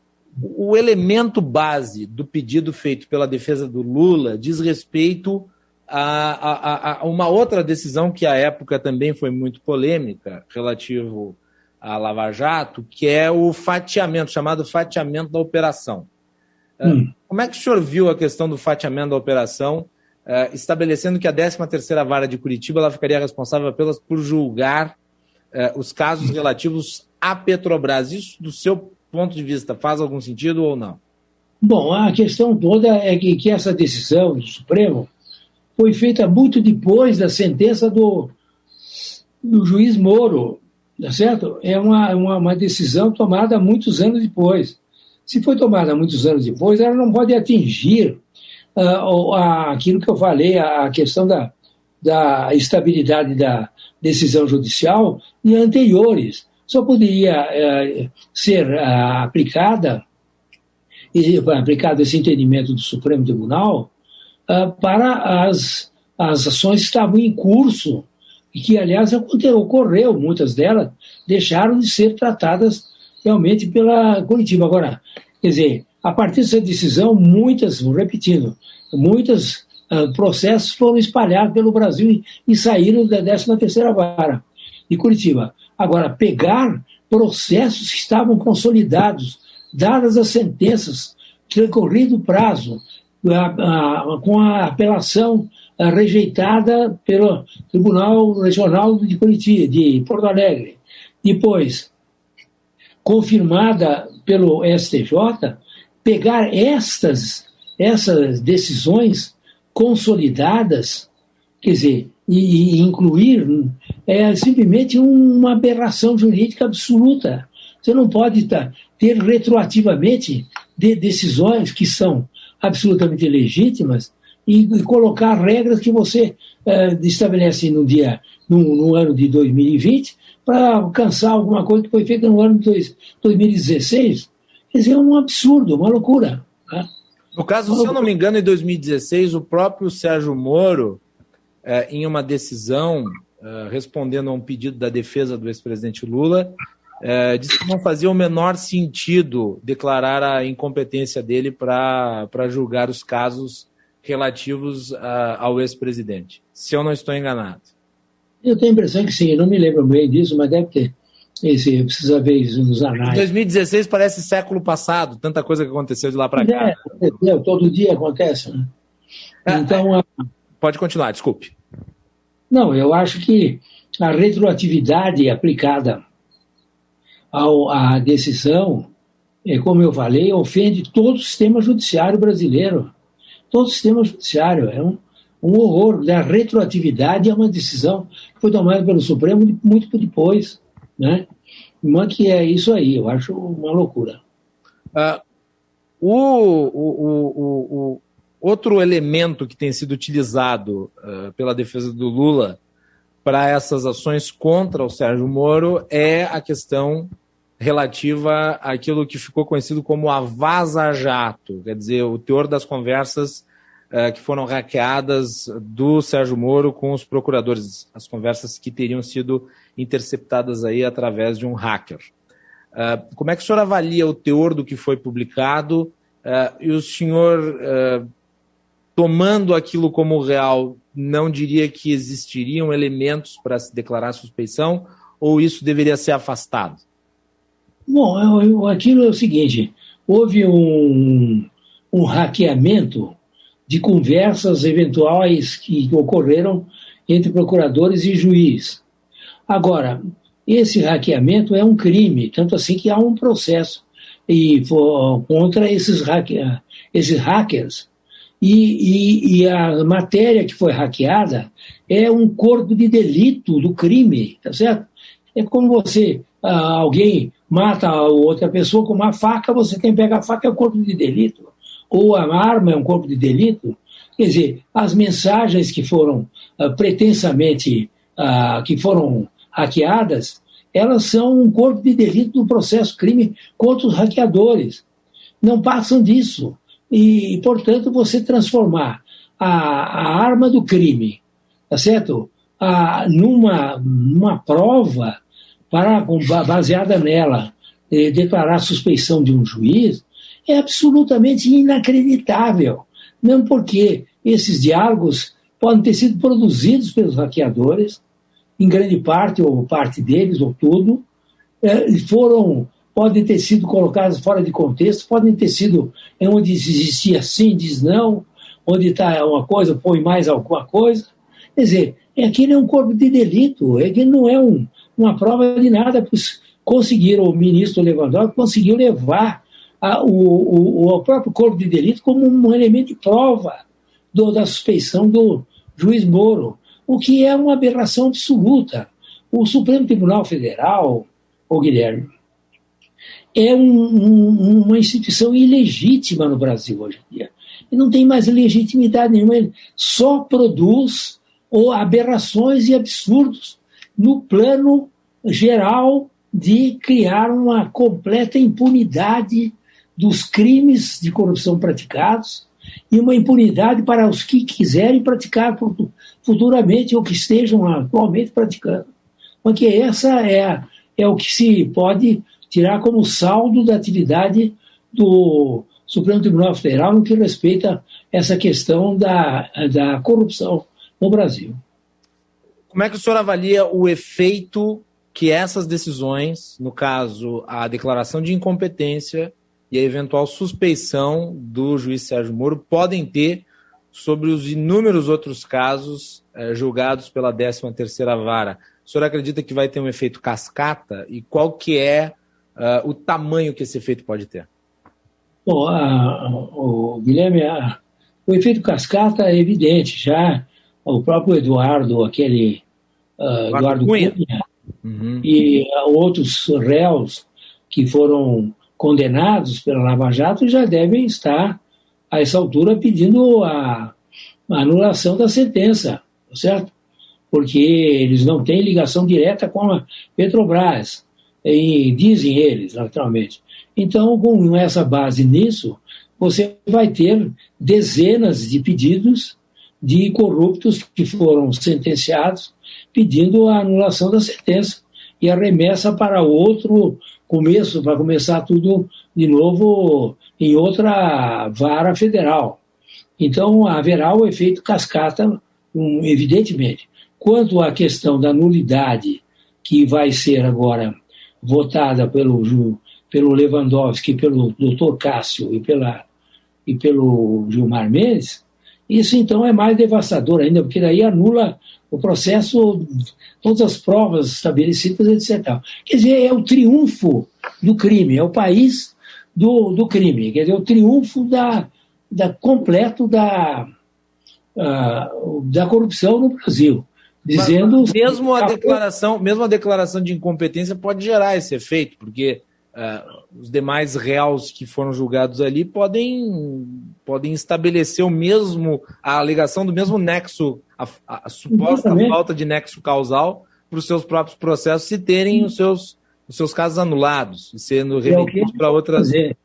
Speaker 8: o elemento base do pedido feito pela defesa do Lula diz respeito a, a, a, uma outra decisão que à época também foi muito polêmica, relativo à Lava Jato, que é o fatiamento, chamado fatiamento da operação. Hum. Como é que o senhor viu a questão do fatiamento da operação, uh, estabelecendo que a 13ª Vara de Curitiba ela ficaria responsável apenas por julgar uh, os casos relativos à Petrobras? Isso, do seu ponto de vista, faz algum sentido ou não?
Speaker 2: Bom, a questão toda é que, que essa decisão do Supremo foi feita muito depois da sentença do, do juiz Moro, tá certo? É uma, uma, uma decisão tomada muitos anos depois se foi tomada muitos anos depois, ela não pode atingir uh, aquilo que eu falei, a questão da, da estabilidade da decisão judicial e anteriores. Só poderia uh, ser uh, aplicada, aplicado esse entendimento do Supremo Tribunal, uh, para as, as ações que estavam em curso e que, aliás, ocorreu, muitas delas deixaram de ser tratadas realmente pela Curitiba. Agora, quer dizer, a partir dessa decisão, muitas, repetindo, muitos uh, processos foram espalhados pelo Brasil e, e saíram da 13ª vara de Curitiba. Agora, pegar processos que estavam consolidados, dadas as sentenças, transcorrido o prazo, com a apelação rejeitada pelo Tribunal Regional de Curitiba, de Porto Alegre. Depois, confirmada pelo STJ, pegar estas, essas decisões consolidadas, quer dizer, e, e incluir, é simplesmente uma aberração jurídica absoluta. Você não pode tá, ter retroativamente de decisões que são absolutamente legítimas e, e colocar regras que você é, estabelece no dia no, no, ano de 2020 para alcançar alguma coisa que foi feita no ano de 2016. Quer dizer, é um absurdo, uma loucura. Né?
Speaker 8: No caso, se eu não me engano, em 2016, o próprio Sérgio Moro, é, em uma decisão, é, respondendo a um pedido da defesa do ex-presidente Lula, é, disse que não fazia o menor sentido declarar a incompetência dele para julgar os casos relativos a, ao ex-presidente, se eu não estou enganado.
Speaker 2: Eu tenho a impressão que sim, não me lembro bem disso, mas deve ter. Esse, precisa ver isso nos anais.
Speaker 8: 2016 parece século passado, tanta coisa que aconteceu de lá para cá.
Speaker 2: É, é, todo dia acontece. Né?
Speaker 8: É, então, a... Pode continuar, desculpe.
Speaker 2: Não, eu acho que a retroatividade aplicada ao, à decisão, é, como eu falei, ofende todo o sistema judiciário brasileiro. Todo o sistema judiciário. É um, um horror. A retroatividade é uma decisão que foi tomada pelo Supremo muito depois. Né? Mas que é isso aí, eu acho uma loucura.
Speaker 8: Uh, o, o, o, o, outro elemento que tem sido utilizado uh, pela defesa do Lula para essas ações contra o Sérgio Moro é a questão relativa àquilo que ficou conhecido como a vaza-jato, quer dizer, o teor das conversas uh, que foram hackeadas do Sérgio Moro com os procuradores, as conversas que teriam sido interceptadas aí através de um hacker. Uh, como é que o senhor avalia o teor do que foi publicado uh, e o senhor, tomando aquilo como real, não diria que existiriam elementos para se declarar suspeição ou isso deveria ser afastado?
Speaker 2: Bom, aquilo é o seguinte: houve um, um hackeamento de conversas eventuais que ocorreram entre procuradores e juiz. Agora, esse hackeamento é um crime, tanto assim que há um processo e, contra esses, hacker, esses hackers e, e, e, a matéria que foi hackeada é um corpo de delito do crime, tá certo? É como você, ah, alguém mata outra pessoa com uma faca, você tem que pegar a faca, é um corpo de delito. Ou a arma é um corpo de delito. Quer dizer, as mensagens que foram ah, pretensamente, ah, que foram hackeadas, elas são um corpo de delito do processo crime contra os hackeadores. Não passam disso e, portanto, você transformar a, a arma do crime, tá certo? A, numa, numa prova para, baseada nela, eh, declarar suspeição de um juiz, é absolutamente inacreditável. Não porque esses diálogos podem ter sido produzidos pelos hackeadores, em grande parte, ou parte deles, ou tudo, eh, foram podem ter sido colocadas fora de contexto, podem ter sido onde existia sim, diz não, onde está uma coisa, põe mais alguma coisa. Quer dizer, aquilo é um corpo de delito, é que não é um, uma prova de nada, pois conseguiram, o ministro Lewandowski conseguiu levar a, o, o, o, próprio corpo de delito como um elemento de prova do, da suspeição do juiz Moro, o que é uma aberração absoluta. O Supremo Tribunal Federal, o Guilherme, é um, um, uma instituição ilegítima no Brasil hoje em dia. E não tem mais legitimidade nenhuma, ele só produz ou aberrações e absurdos no plano geral de criar uma completa impunidade dos crimes de corrupção praticados e uma impunidade para os que quiserem praticar futuramente ou que estejam atualmente praticando. Porque essa é, é o que se pode tirar como saldo da atividade do Supremo Tribunal Federal no que respeita essa questão da, da corrupção no Brasil.
Speaker 8: Como é que o senhor avalia o efeito que essas decisões, no caso, a declaração de incompetência e a eventual suspeição do juiz Sérgio Moro, podem ter sobre os inúmeros outros casos eh, julgados pela 13ª Vara? O senhor acredita que vai ter um efeito cascata? E qual que é uh, o tamanho que esse efeito pode ter?
Speaker 2: Bom, a, o Guilherme, a, o efeito cascata é evidente. Já o próprio Eduardo, aquele uh, Eduardo Cunha, Cunha uhum. e uh, outros réus que foram condenados pela Lava Jato já devem estar, a essa altura, pedindo a, a anulação da sentença, tá certo? Porque eles não têm ligação direta com a Petrobras e dizem eles, naturalmente. Então, com essa base nisso, você vai ter dezenas de pedidos de corruptos que foram sentenciados pedindo a anulação da sentença. e arremessa para outro começo, para começar tudo de novo em outra vara federal. Então, haverá o efeito cascata, um, evidentemente. Quanto à questão da nulidade, que vai ser agora votada pelo, pelo Lewandowski, pelo doutor Cássio e, pela, e pelo Gilmar Mendes, isso então é mais devastador ainda, porque daí anula o processo, todas as provas estabelecidas, etc. Quer dizer, é o triunfo do crime, é o país do, do crime, quer dizer, o triunfo da, da completo da, uh, da corrupção no Brasil. Dizendo
Speaker 8: Mas, mesmo a declaração, mesmo a declaração de incompetência pode gerar esse efeito, porque uh, os demais réus que foram julgados ali podem, podem estabelecer o mesmo, a alegação do mesmo nexo, a, a, suposta falta de nexo causal para os seus próprios processos se terem os seus, os seus casos anulados e sendo é remetidos é para outras.
Speaker 2: Fazer.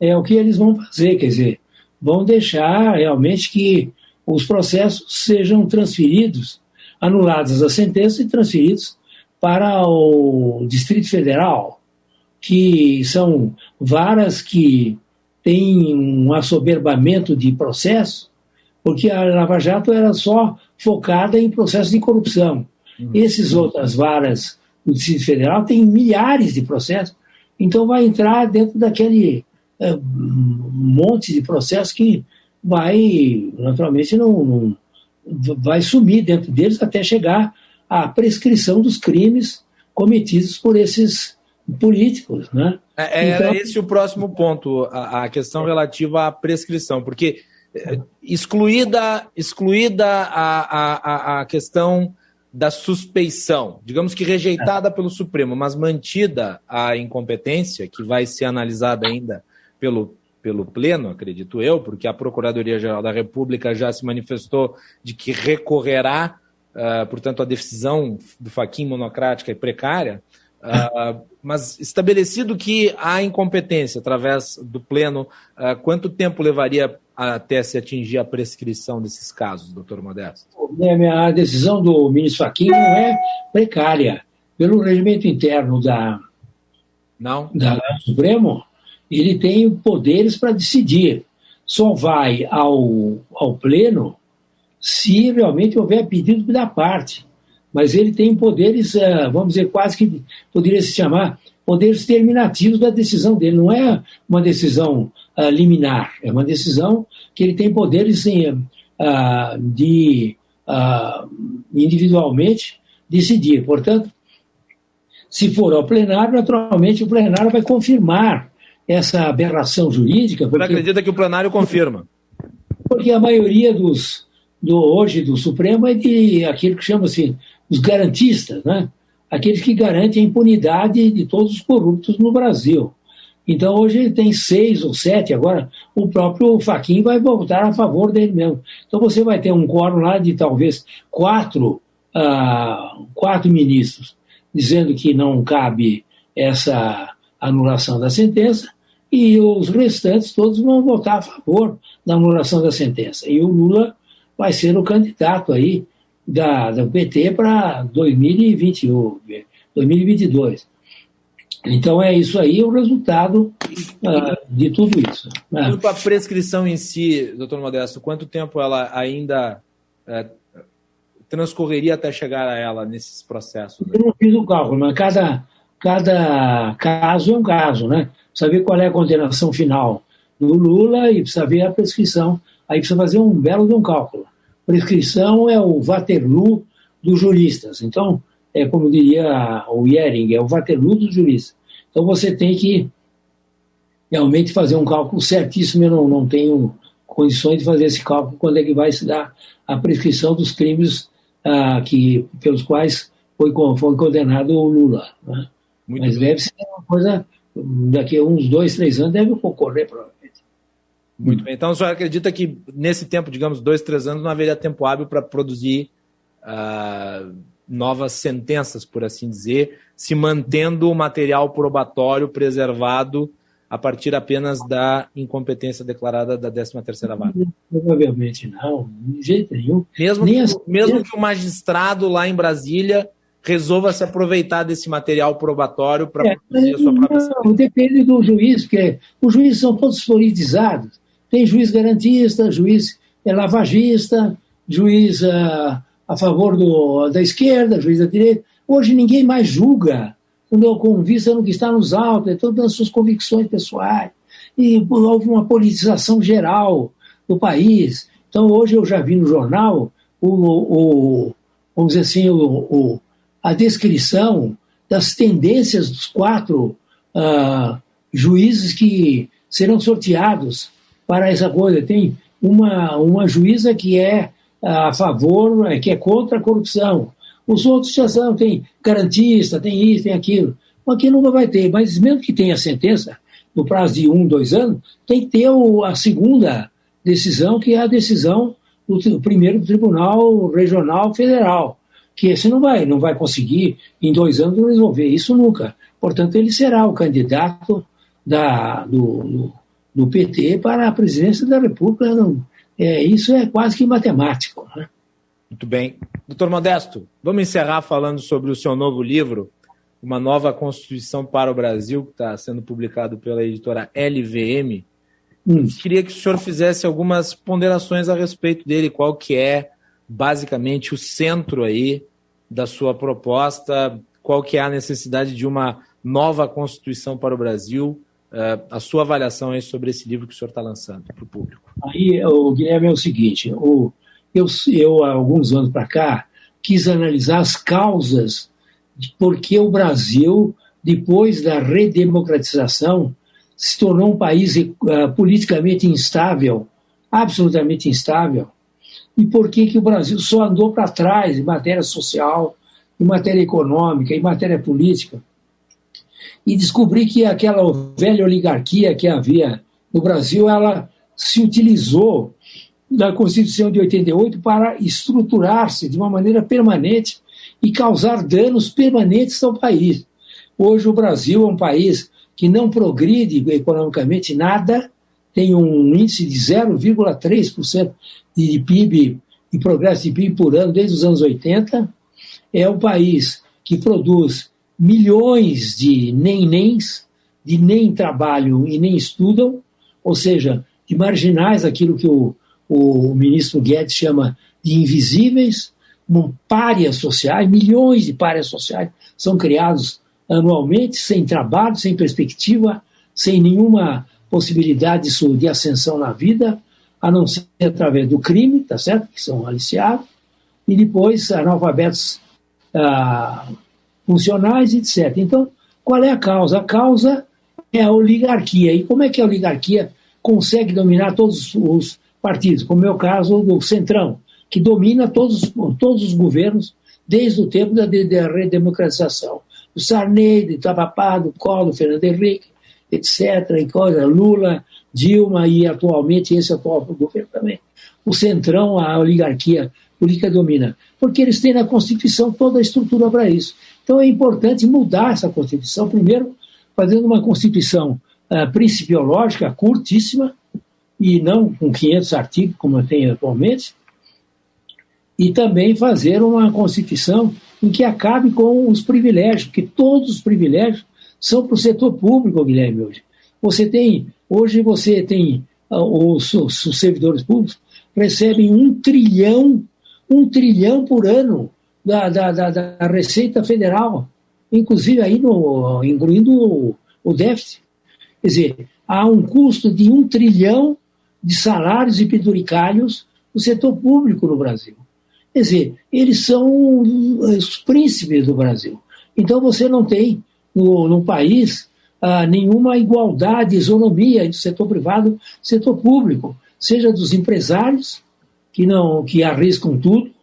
Speaker 2: É o que eles vão fazer, quer dizer, vão deixar realmente que os processos sejam transferidos, anuladas as sentenças e transferidos para o Distrito Federal, que são varas que têm um assoberbamento de processo, porque a Lava Jato era só focada em processos de corrupção. Uhum. Essas outras varas do Distrito Federal têm milhares de processos, então vai entrar dentro daquele é, monte de processos que vai, naturalmente, não, não, vai sumir dentro deles até chegar à prescrição dos crimes cometidos por esses políticos, né?
Speaker 8: É, é, então... Era esse o próximo ponto, a, a, questão relativa à prescrição, porque é, excluída, excluída a, a, a questão da suspeição, digamos que rejeitada pelo Supremo, mas mantida a incompetência, que vai ser analisada ainda pelo, pelo Pleno, acredito eu, porque a Procuradoria-Geral da República já se manifestou de que recorrerá, uh, portanto, a decisão do Faquin monocrática e precária, Uh, mas estabelecido que há incompetência através do pleno, uh, quanto tempo levaria até se atingir a prescrição desses casos, doutor Modesto?
Speaker 2: A decisão do ministro Fachin não é precária. Pelo regimento interno da,
Speaker 8: não.
Speaker 2: da Supremo, ele tem poderes para decidir. Só vai ao, ao pleno se realmente houver pedido da parte mas ele tem poderes, eh, vamos dizer, quase que poderia se chamar poderes terminativos da decisão dele. Não é uma decisão uh, liminar, é uma decisão que ele tem poderes uh, de uh, individualmente decidir. Portanto, se for ao plenário, naturalmente o plenário vai confirmar essa aberração jurídica.
Speaker 8: Porque, Você acredita que o plenário confirma?
Speaker 2: Porque a maioria dos do hoje do Supremo é de aquilo que chama assim os garantistas, né? aqueles que garantem a impunidade de todos os corruptos no Brasil. Então hoje ele tem seis ou sete, agora o próprio Faquin vai voltar a favor dele mesmo. Então você vai ter um quórum lá de talvez quatro, uh, quatro ministros dizendo que não cabe essa anulação da sentença e os restantes todos vão votar a favor da anulação da sentença. E o Lula vai ser o candidato aí da, da PT para 2021, 2022. Então é isso aí o resultado uh, de tudo isso.
Speaker 8: Né? Quanto à prescrição em si, doutor Modesto, quanto tempo ela ainda uh, transcorreria até chegar a ela nesses processos?
Speaker 2: Eu não fiz o cálculo, mas cada, cada caso é um caso, né? Precisa ver qual é a condenação final do Lula e precisa ver a prescrição. Aí precisa fazer um belo de um cálculo prescrição é o Waterloo dos juristas. Então, é como diria o Yering, é o Waterloo dos juristas. Então você tem que realmente fazer um cálculo certíssimo. Eu não, não tenho condições de fazer esse cálculo quando é que vai se dar a prescrição dos crimes ah, que, pelos quais foi, foi condenado o Lula. Né? Mas bem. deve ser uma coisa, daqui a uns dois, três anos deve ocorrer, provavelmente.
Speaker 8: Muito bem. Então, o senhor acredita que nesse tempo, digamos, dois, três anos, não haveria tempo hábil para produzir uh, novas sentenças, por assim dizer, se mantendo o material probatório preservado a partir apenas da incompetência declarada da 13ª vara?
Speaker 2: Provavelmente não, de jeito nenhum.
Speaker 8: Mesmo, que, assim, mesmo que o magistrado lá em Brasília resolva se aproveitar desse material probatório para é, produzir a sua própria
Speaker 2: Não, depende do juiz, porque os juízes são todos politizados. Tem juiz garantista, juiz é lavagista, juiz uh, a favor do, da esquerda, juiz da direita. Hoje ninguém mais julga com vista no que está nos autos, é todas as suas convicções pessoais. E houve uma politização geral do país. Então, hoje eu já vi no jornal o, o vamos dizer assim, o, o, a descrição das tendências dos quatro uh, juízes que serão sorteados para essa coisa. Tem uma, uma juíza que é a favor, que é contra a corrupção. Os outros já são, tem garantista, tem isso, tem aquilo. Aqui nunca vai ter, mas mesmo que tenha sentença, no prazo de um, dois anos, tem que ter a segunda decisão, que é a decisão do primeiro Tribunal Regional Federal, que esse não vai, não vai conseguir em dois anos resolver isso nunca. Portanto, ele será o candidato da, do, do, PT para a presidência da República. Não, é, isso é quase que matemático. Né?
Speaker 8: Muito bem. Doutor Modesto, vamos encerrar falando sobre o seu novo livro, Uma Nova Constituição para o Brasil, que está sendo publicado pela editora LVM. Hum. Queria que o senhor fizesse algumas ponderações a respeito dele, qual que é basicamente o centro aí da sua proposta, qual que é a necessidade de uma nova Constituição para o Brasil, a sua avaliação aí sobre esse livro que o senhor está lançando para o público.
Speaker 2: Aí, o Guilherme, é o seguinte, o, eu, eu, há alguns anos para cá, quis analisar as causas de por que o Brasil, depois da redemocratização, se tornou um país uh, politicamente instável, absolutamente instável, e por que, que o Brasil só andou para trás em matéria social, em matéria econômica, em matéria política. E descobri que aquela velha oligarquia que havia no Brasil, ela se utilizou da Constituição de 88 para estruturar-se de uma maneira permanente e causar danos permanentes ao país. Hoje o Brasil é um país que não progride economicamente nada, tem um índice de 0,3% de PIB, de progresso de PIB por ano desde os anos 80, é um país que produz milhões de nem-nems, de nem trabalham e nem estudam, ou seja, de marginais, aquilo que o, o ministro Guedes chama de invisíveis, párias sociais, milhões de párias sociais são criados anualmente, sem trabalho, sem perspectiva, sem nenhuma possibilidade de, de ascensão na vida, a não ser através do crime, tá certo? Que são aliciados, e depois analfabetos ah, funcionais, etc. Então, qual é a causa? A causa é a oligarquia. E como é que a oligarquia consegue dominar todos os partidos? Como é o caso do Centrão, que domina todos, todos os governos desde o tempo da, da redemocratização. O Sarney, do Itabapá, do Collor, Fernando Henrique, etc., e coisa, Lula, Dilma e atualmente esse atual governo também. O Centrão, a oligarquia política domina, porque eles têm na Constituição toda a estrutura para isso. Então é importante mudar essa Constituição, primeiro, fazendo uma Constituição uh, principiológica curtíssima, e não com 500 artigos, como tem atualmente, e também fazer uma Constituição em que acabe com os privilégios, porque todos os privilégios são para o setor público, Guilherme, hoje. Você tem, hoje você tem, uh, os, os, servidores públicos recebem um trilhão, um trilhão por ano da, da, da, da Receita Federal, inclusive aí no, incluindo o, o déficit. Quer dizer, há um custo de um trilhão de salários e penduricalhos no setor público no Brasil. Quer dizer, eles são os príncipes do Brasil. Então você não tem no, no país ah, nenhuma igualdade, isonomia entre setor privado e setor público, seja dos empresários, que, não, que arriscam tudo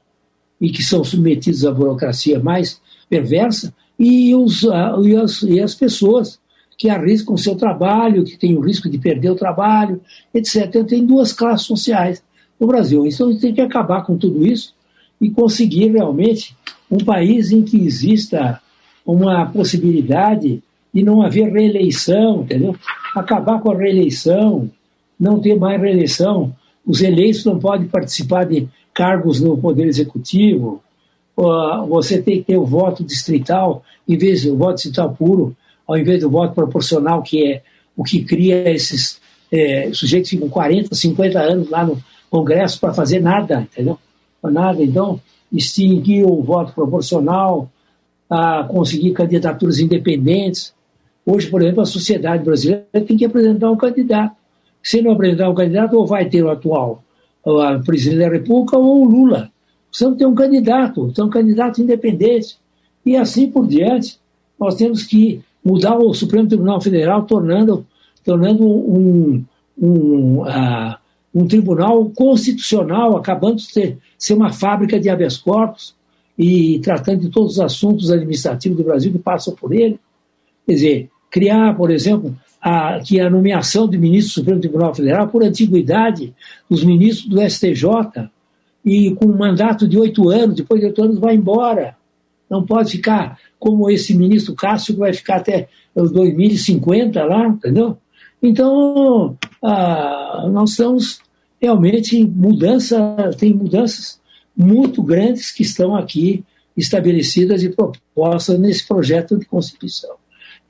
Speaker 2: e que são submetidos à burocracia mais perversa, e, os, ah, e, as, e as pessoas que arriscam o seu trabalho, que têm o risco de perder o trabalho, etc. Então, tem duas classes sociais no Brasil. Então, a gente tem que acabar com tudo isso e conseguir realmente um país em que exista uma possibilidade de não haver reeleição, entendeu? Acabar com a reeleição, não ter mais reeleição. Os eleitos não podem participar de cargos no Poder Executivo, você tem que ter o voto distrital, em vez do voto distrital puro, ao invés do voto proporcional, que é o que cria esses é, sujeitos que ficam 40, 50 anos lá no Congresso para fazer nada, entendeu? Nada. Então, extinguir o voto proporcional, a conseguir candidaturas independentes. Hoje, por exemplo, a sociedade brasileira tem que apresentar um candidato. Se não apresentar um candidato, ou vai ter o atual o presidente da República ou o Lula. Precisamos ter um candidato, ter um candidato independente. E assim por diante, nós temos que mudar o Supremo Tribunal Federal, tornando, tornando um, um, uh, um tribunal constitucional, acabando de ser, ser uma fábrica de habeas corpus e tratando de todos os assuntos administrativos do Brasil que passam por ele. Quer dizer, criar, por exemplo, a, que a nomeação de ministro do Supremo Tribunal Federal, por antiguidade, os ministros do STJ, e com um mandato de oito anos, depois de oito anos vai embora. Não pode ficar como esse ministro Cássio, que vai ficar até 2050 lá, entendeu? Então, ah, nós estamos realmente em mudança, tem mudanças muito grandes que estão aqui estabelecidas e propostas nesse projeto de Constituição.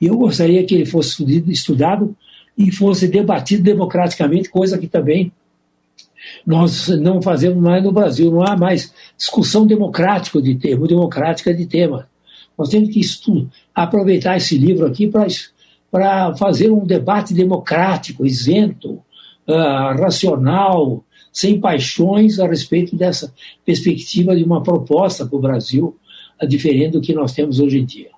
Speaker 2: E eu gostaria que ele fosse estudado e fosse debatido democraticamente, coisa que também nós não fazemos mais no Brasil. Não há mais discussão democrática de tema, democrática de tema. Nós temos que aproveitar esse livro aqui para fazer um debate democrático, isento, uh, racional, sem paixões a respeito dessa perspectiva de uma proposta para o Brasil uh, diferente do que nós temos hoje em dia.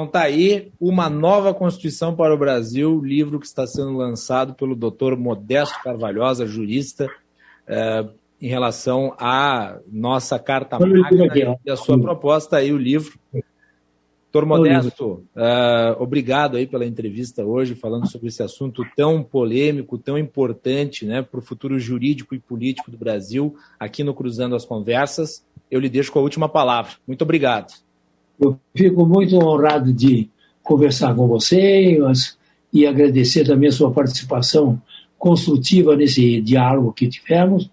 Speaker 8: Então tá aí uma nova Constituição para o Brasil, livro que está sendo lançado pelo doutor Modesto Carvalhosa, jurista, eh, em relação à nossa Carta Magna e a sua proposta aí, o livro Doutor Modesto, uh, obrigado aí pela entrevista hoje, falando sobre esse assunto tão polêmico, tão importante né, para o futuro jurídico e político do Brasil, aqui no Cruzando as Conversas. Eu lhe deixo com a última palavra. Muito obrigado.
Speaker 2: Eu fico muito honrado de conversar com você e agradecer também a sua participação construtiva nesse diálogo que tivemos.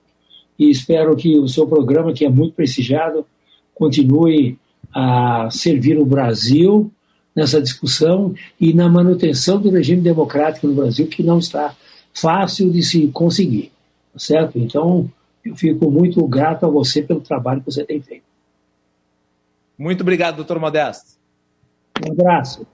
Speaker 2: E espero que o seu programa, que é muito prestigiado, continue a servir o Brasil nessa discussão e na manutenção do regime democrático no Brasil, que não está fácil de se conseguir, tá certo? Então, eu fico muito grato a você pelo trabalho que você tem feito.
Speaker 8: Muito obrigado, doutor Modesto.
Speaker 2: Um abraço.